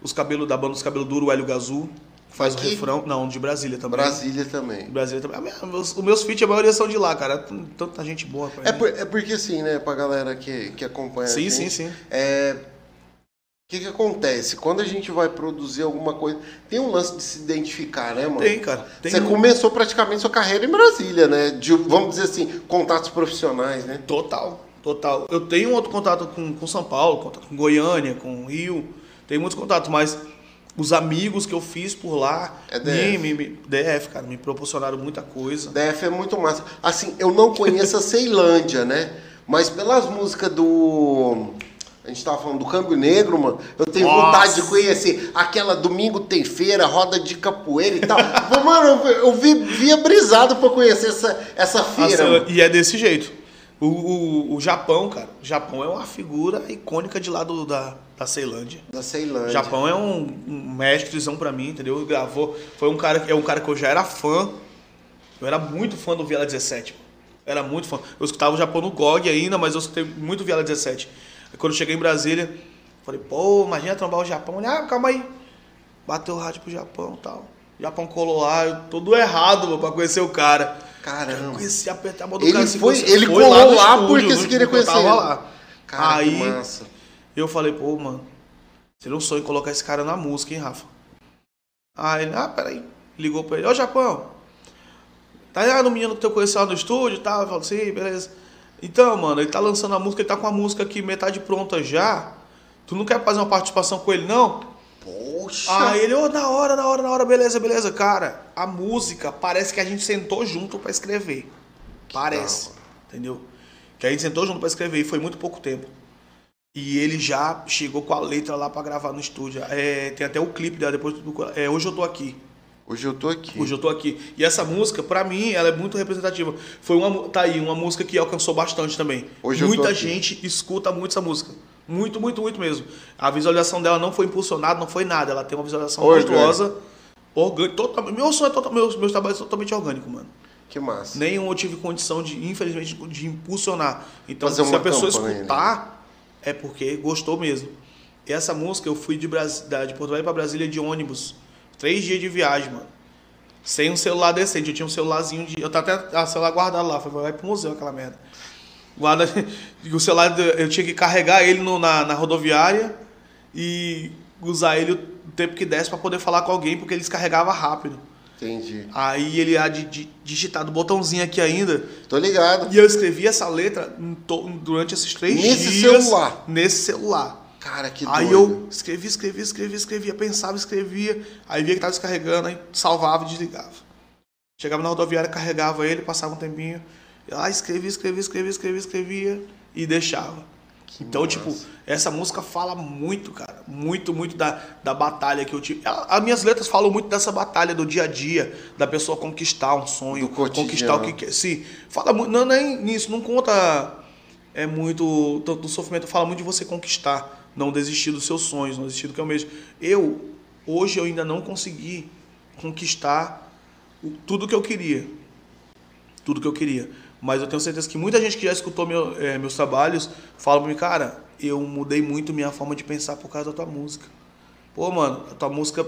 os cabelos, da banda dos cabelos duros, o Hélio Gazu, que faz Aqui? o refrão. Não, de Brasília também. Brasília também. Brasília também. Ah, minha- Meus, os meus feats, a maioria são de lá, cara. Tanta gente boa. pra É, por- é porque assim, né, pra galera que, que acompanha Sim, gente, sim, sim. É, o que que acontece? Quando a gente vai produzir alguma coisa, tem um lance de se identificar, né, mano? Tem, cara. Tem Você um- começou praticamente sua carreira em Brasília, né? De, vamos dizer assim, contatos profissionais, né? Total, total. Eu tenho outro contato com, com São Paulo, contato com Goiânia, com Rio. Tenho muitos contatos, mas os amigos que eu fiz por lá, É DF. Me, me- DF, cara, me proporcionaram muita coisa. DF é muito massa. Assim, eu não conheço a Ceilândia, né? Mas pelas músicas do. A gente tava falando do Câmbio Negro, mano. Eu tenho Nossa. vontade de conhecer aquela Domingo Tem Feira, roda de capoeira e tal. Mano, eu, vi, via brisado pra conhecer essa, essa feira. Nossa, e é desse jeito. O, o, o Japão, cara, o Japão é uma figura icônica de lá do, da, da Ceilândia. Da O Ceilândia. Japão é um, um mestrezão pra mim, entendeu? Gravou. Foi um cara, é um cara que eu já era fã. Eu era muito fã do Viela 17. mano. Era muito fã. Eu escutava o Japão no GOG ainda, mas eu escutei muito Viela 17. Aí quando eu cheguei em Brasília, falei, pô, imagina trombar o Japão. Ele, ah, calma aí. Bateu o rádio pro Japão e tal. O Japão colou lá, eu todo errado mano, pra conhecer o cara. Eu Caramba. conheci, apertar a mão do Ele cara. assim, foi- você ele foi colou no lá estúdio, porque você queria eu conhecer ele. lá. Cara, Aí- massa. Eu falei, pô, mano, seria um sonho colocar esse cara na música, hein, Rafa? Aí ele, ah, peraí. Ligou pra ele, ô Japão, tá ligado o menino que tu conheceu lá no estúdio e tal? Eu falei, sim, beleza. Então, mano, ele tá lançando a música, ele tá com a música aqui metade pronta já. Tu não quer fazer uma participação com ele, não? Poxa. Aí ele, ô, na hora, na hora, na hora, beleza, beleza. Cara, a música parece que a gente sentou junto pra escrever. Parece. Entendeu? Que a gente sentou junto pra escrever e foi muito pouco tempo. E ele já chegou com a letra lá pra gravar no estúdio. É, tem até o clipe dela depois do. É, Hoje eu tô aqui. Hoje eu tô aqui. Hoje eu tô aqui. E essa música, pra mim, ela é muito representativa. Foi uma, tá aí, uma música que alcançou bastante também. Hoje eu tô Muita aqui. gente escuta muito essa música. Muito, muito, muito mesmo. A visualização dela não foi impulsionada, não foi nada. Ela tem uma visualização Orgânico. monstruosa. Orgânico. Totalmente, meu sonho é total, meus, meus trabalhos são totalmente orgânicos, mano. Que massa. Nenhum eu tive condição de, infelizmente, de impulsionar. Então, Fazer se a pessoa né? escutar, é porque gostou mesmo. E essa música eu fui de, Bras... da- de Porto Velho pra Brasília de ônibus. Três dias de viagem, mano. Sem um celular decente. Eu tinha um celularzinho de. Eu tava até a celular guardado lá. Foi vai pro museu aquela merda. Guarda. O celular, eu tinha que carregar ele no- na, na rodoviária e usar ele o tempo que desse pra poder falar com alguém, porque ele descarregava rápido. Entendi. Aí ele há de, de digitar do botãozinho aqui ainda. Tô ligado. E eu escrevi essa letra to- durante esses três Nesse dias. celular? Nesse celular. Cara, que aí doido. eu escrevi, escrevi, escrevi, escrevia, pensava, escrevia. Aí via que tava descarregando, aí salvava e desligava. Chegava na rodoviária, carregava ele, passava um tempinho. Eu lá escrevia, escrevia, escrevia, escrevia, escrevia e deixava. então, massa. tipo, essa música fala muito, cara. Muito, muito da, da batalha que eu tive. As minhas letras falam muito dessa batalha do dia a dia, da pessoa conquistar um sonho, Do conquistar o que quer. Sim, fala muito. Não, nem nisso, não conta é muito tanto do sofrimento, fala muito de você conquistar, não desistir dos seus sonhos, não desistir do que eu mesmo. Eu, hoje, eu ainda não consegui conquistar o- tudo que eu queria. Tudo que eu queria. Mas eu tenho certeza que muita gente que já escutou meu- eh, meus trabalhos fala pra mim, cara, eu mudei muito minha forma de pensar por causa da tua música. Pô, mano, a tua música,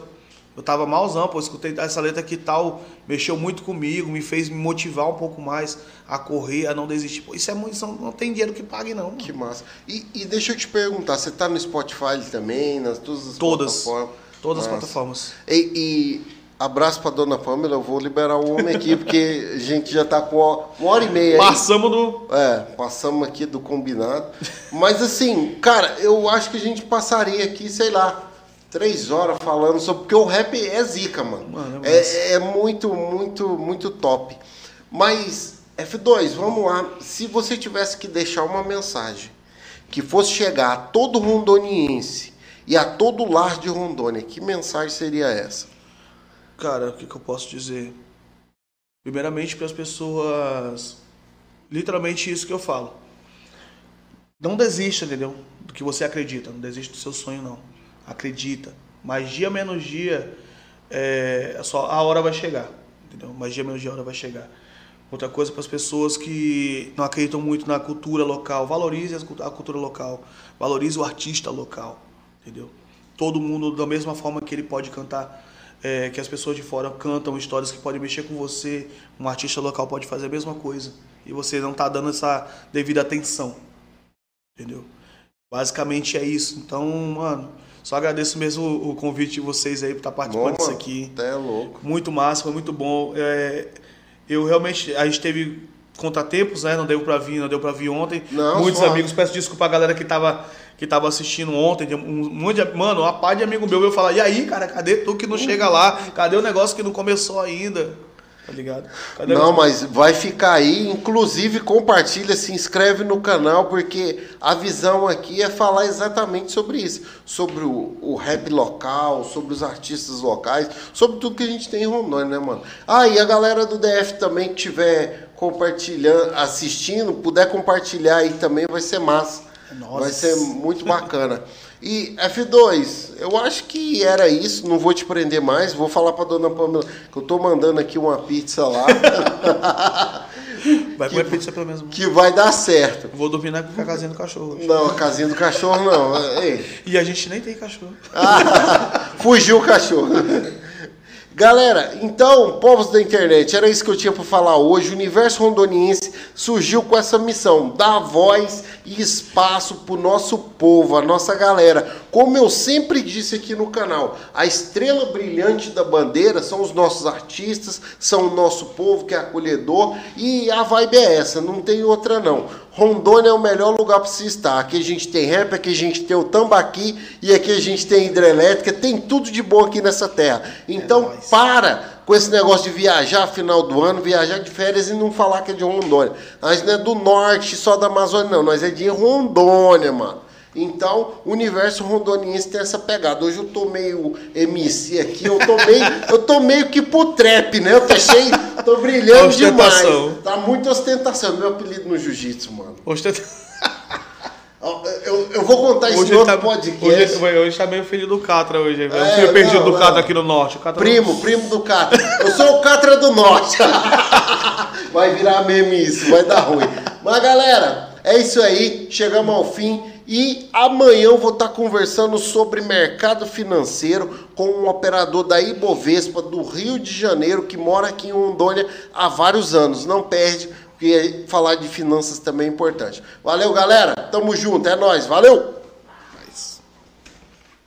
eu tava malzão, pô, eu escutei essa letra aqui e tal, mexeu muito comigo, me fez me motivar um pouco mais a correr, a não desistir. Pô, isso é muito, isso não tem dinheiro que pague, não. mano. Que massa. E, e deixa eu te perguntar, você tá no Spotify também, nas todas as Todas. plataformas? Todas as plataformas. E, e Abraço pra dona Pamela, eu vou liberar o homem aqui, porque a gente já tá com uma hora e meia aí. Passamos do. É, passamos aqui do combinado. Mas assim, cara, eu acho que a gente passaria aqui, sei lá, três horas falando sobre. Porque o rap é zica, mano. Mano, é é, é muito, muito, muito top. Mas, F2, vamos lá. Se você tivesse que deixar uma mensagem que fosse chegar a todo rondoniense e a todo lar de Rondônia, que mensagem seria essa? Cara, o que, que eu posso dizer? Primeiramente, para as pessoas. Literalmente isso que eu falo. Não desista, entendeu? Do que você acredita. Não desista do seu sonho, não. Acredita. Mais dia menos dia, é, só a hora vai chegar. Entendeu? Mais dia menos dia, a hora vai chegar. Outra coisa para as pessoas que não acreditam muito na cultura local, valorize a cultura local, valorize o artista local, entendeu? Todo mundo da mesma forma que ele pode cantar é, que as pessoas de fora cantam histórias que podem mexer com você. Um artista local pode fazer a mesma coisa. E você não está dando essa devida atenção. Entendeu? Basicamente é isso. Então, mano, só agradeço mesmo o convite de vocês aí por estar participando disso aqui. Até louco. Muito massa, foi muito bom. É, eu realmente, a gente teve contratempos, né? Não deu para vir, não deu para vir ontem. Não, Muitos só... amigos, peço desculpa a galera que tava que tava assistindo ontem, um monte de, mano, uma par de amigo meu veio falar: "E aí, cara, cadê tu que não chega lá? Cadê o negócio que não começou ainda?" Tá ligado? Cadê não, mas vai ficar aí. Inclusive, compartilha, se inscreve no canal, porque a visão aqui é falar exatamente sobre isso. Sobre o, o rap local, sobre os artistas locais, sobre tudo que a gente tem em Rondônia, né, mano? Ah, e a galera do DF também que tiver compartilhando, assistindo, puder compartilhar aí também, vai ser massa. Nossa. Vai ser muito bacana. E F2, eu acho que era isso, não vou te prender mais, vou falar para dona Pamela que eu tô mandando aqui uma pizza lá. Vai comer pizza pelo menos. Que vai dar certo. Vou dormir na casinha do cachorro. Não, a casinha do cachorro não. Ei. E a gente nem tem cachorro. Ah, fugiu o cachorro. Galera, então, povos da internet, era isso que eu tinha para falar hoje. O universo rondoniense surgiu com essa missão: dar voz e espaço para o nosso povo, a nossa galera. Como eu sempre disse aqui no canal, a estrela brilhante da bandeira são os nossos artistas, são o nosso povo que é acolhedor e a vibe é essa, não tem outra não. Rondônia é o melhor lugar para se estar. Aqui a gente tem rap, aqui a gente tem o tambaqui e aqui a gente tem hidrelétrica, tem tudo de bom aqui nessa terra. Então, É para com esse negócio de viajar final do ano, viajar de férias e não falar que é de Rondônia. Nós não é do norte, só da Amazônia, não. Nós é de Rondônia, mano. Então, o universo rondoniense tem essa pegada. Hoje eu tô meio MC aqui, eu tô meio, eu tô meio que pro trap, né? Eu tô cheio, tô brilhando demais. Ostentação. Tá muita ostentação. Meu apelido no jiu-jitsu, mano. Ó, Eu, eu vou contar isso hoje no outro tá, podcast. hoje, hoje tá meio filho do Catra hoje. velho. É, o filho perdido não, do. Catra aqui no norte. Primo, primo do Catra. Eu sou o Catra do Norte. Vai virar meme isso, vai dar ruim. Mas galera, é isso aí. Chegamos ao fim. E amanhã eu vou estar conversando sobre mercado financeiro com um operador da Ibovespa do Rio de Janeiro que mora aqui em Rondônia há vários anos. Não perde, porque falar de finanças também é importante. Valeu, galera. Tamo junto. É nóis. Valeu!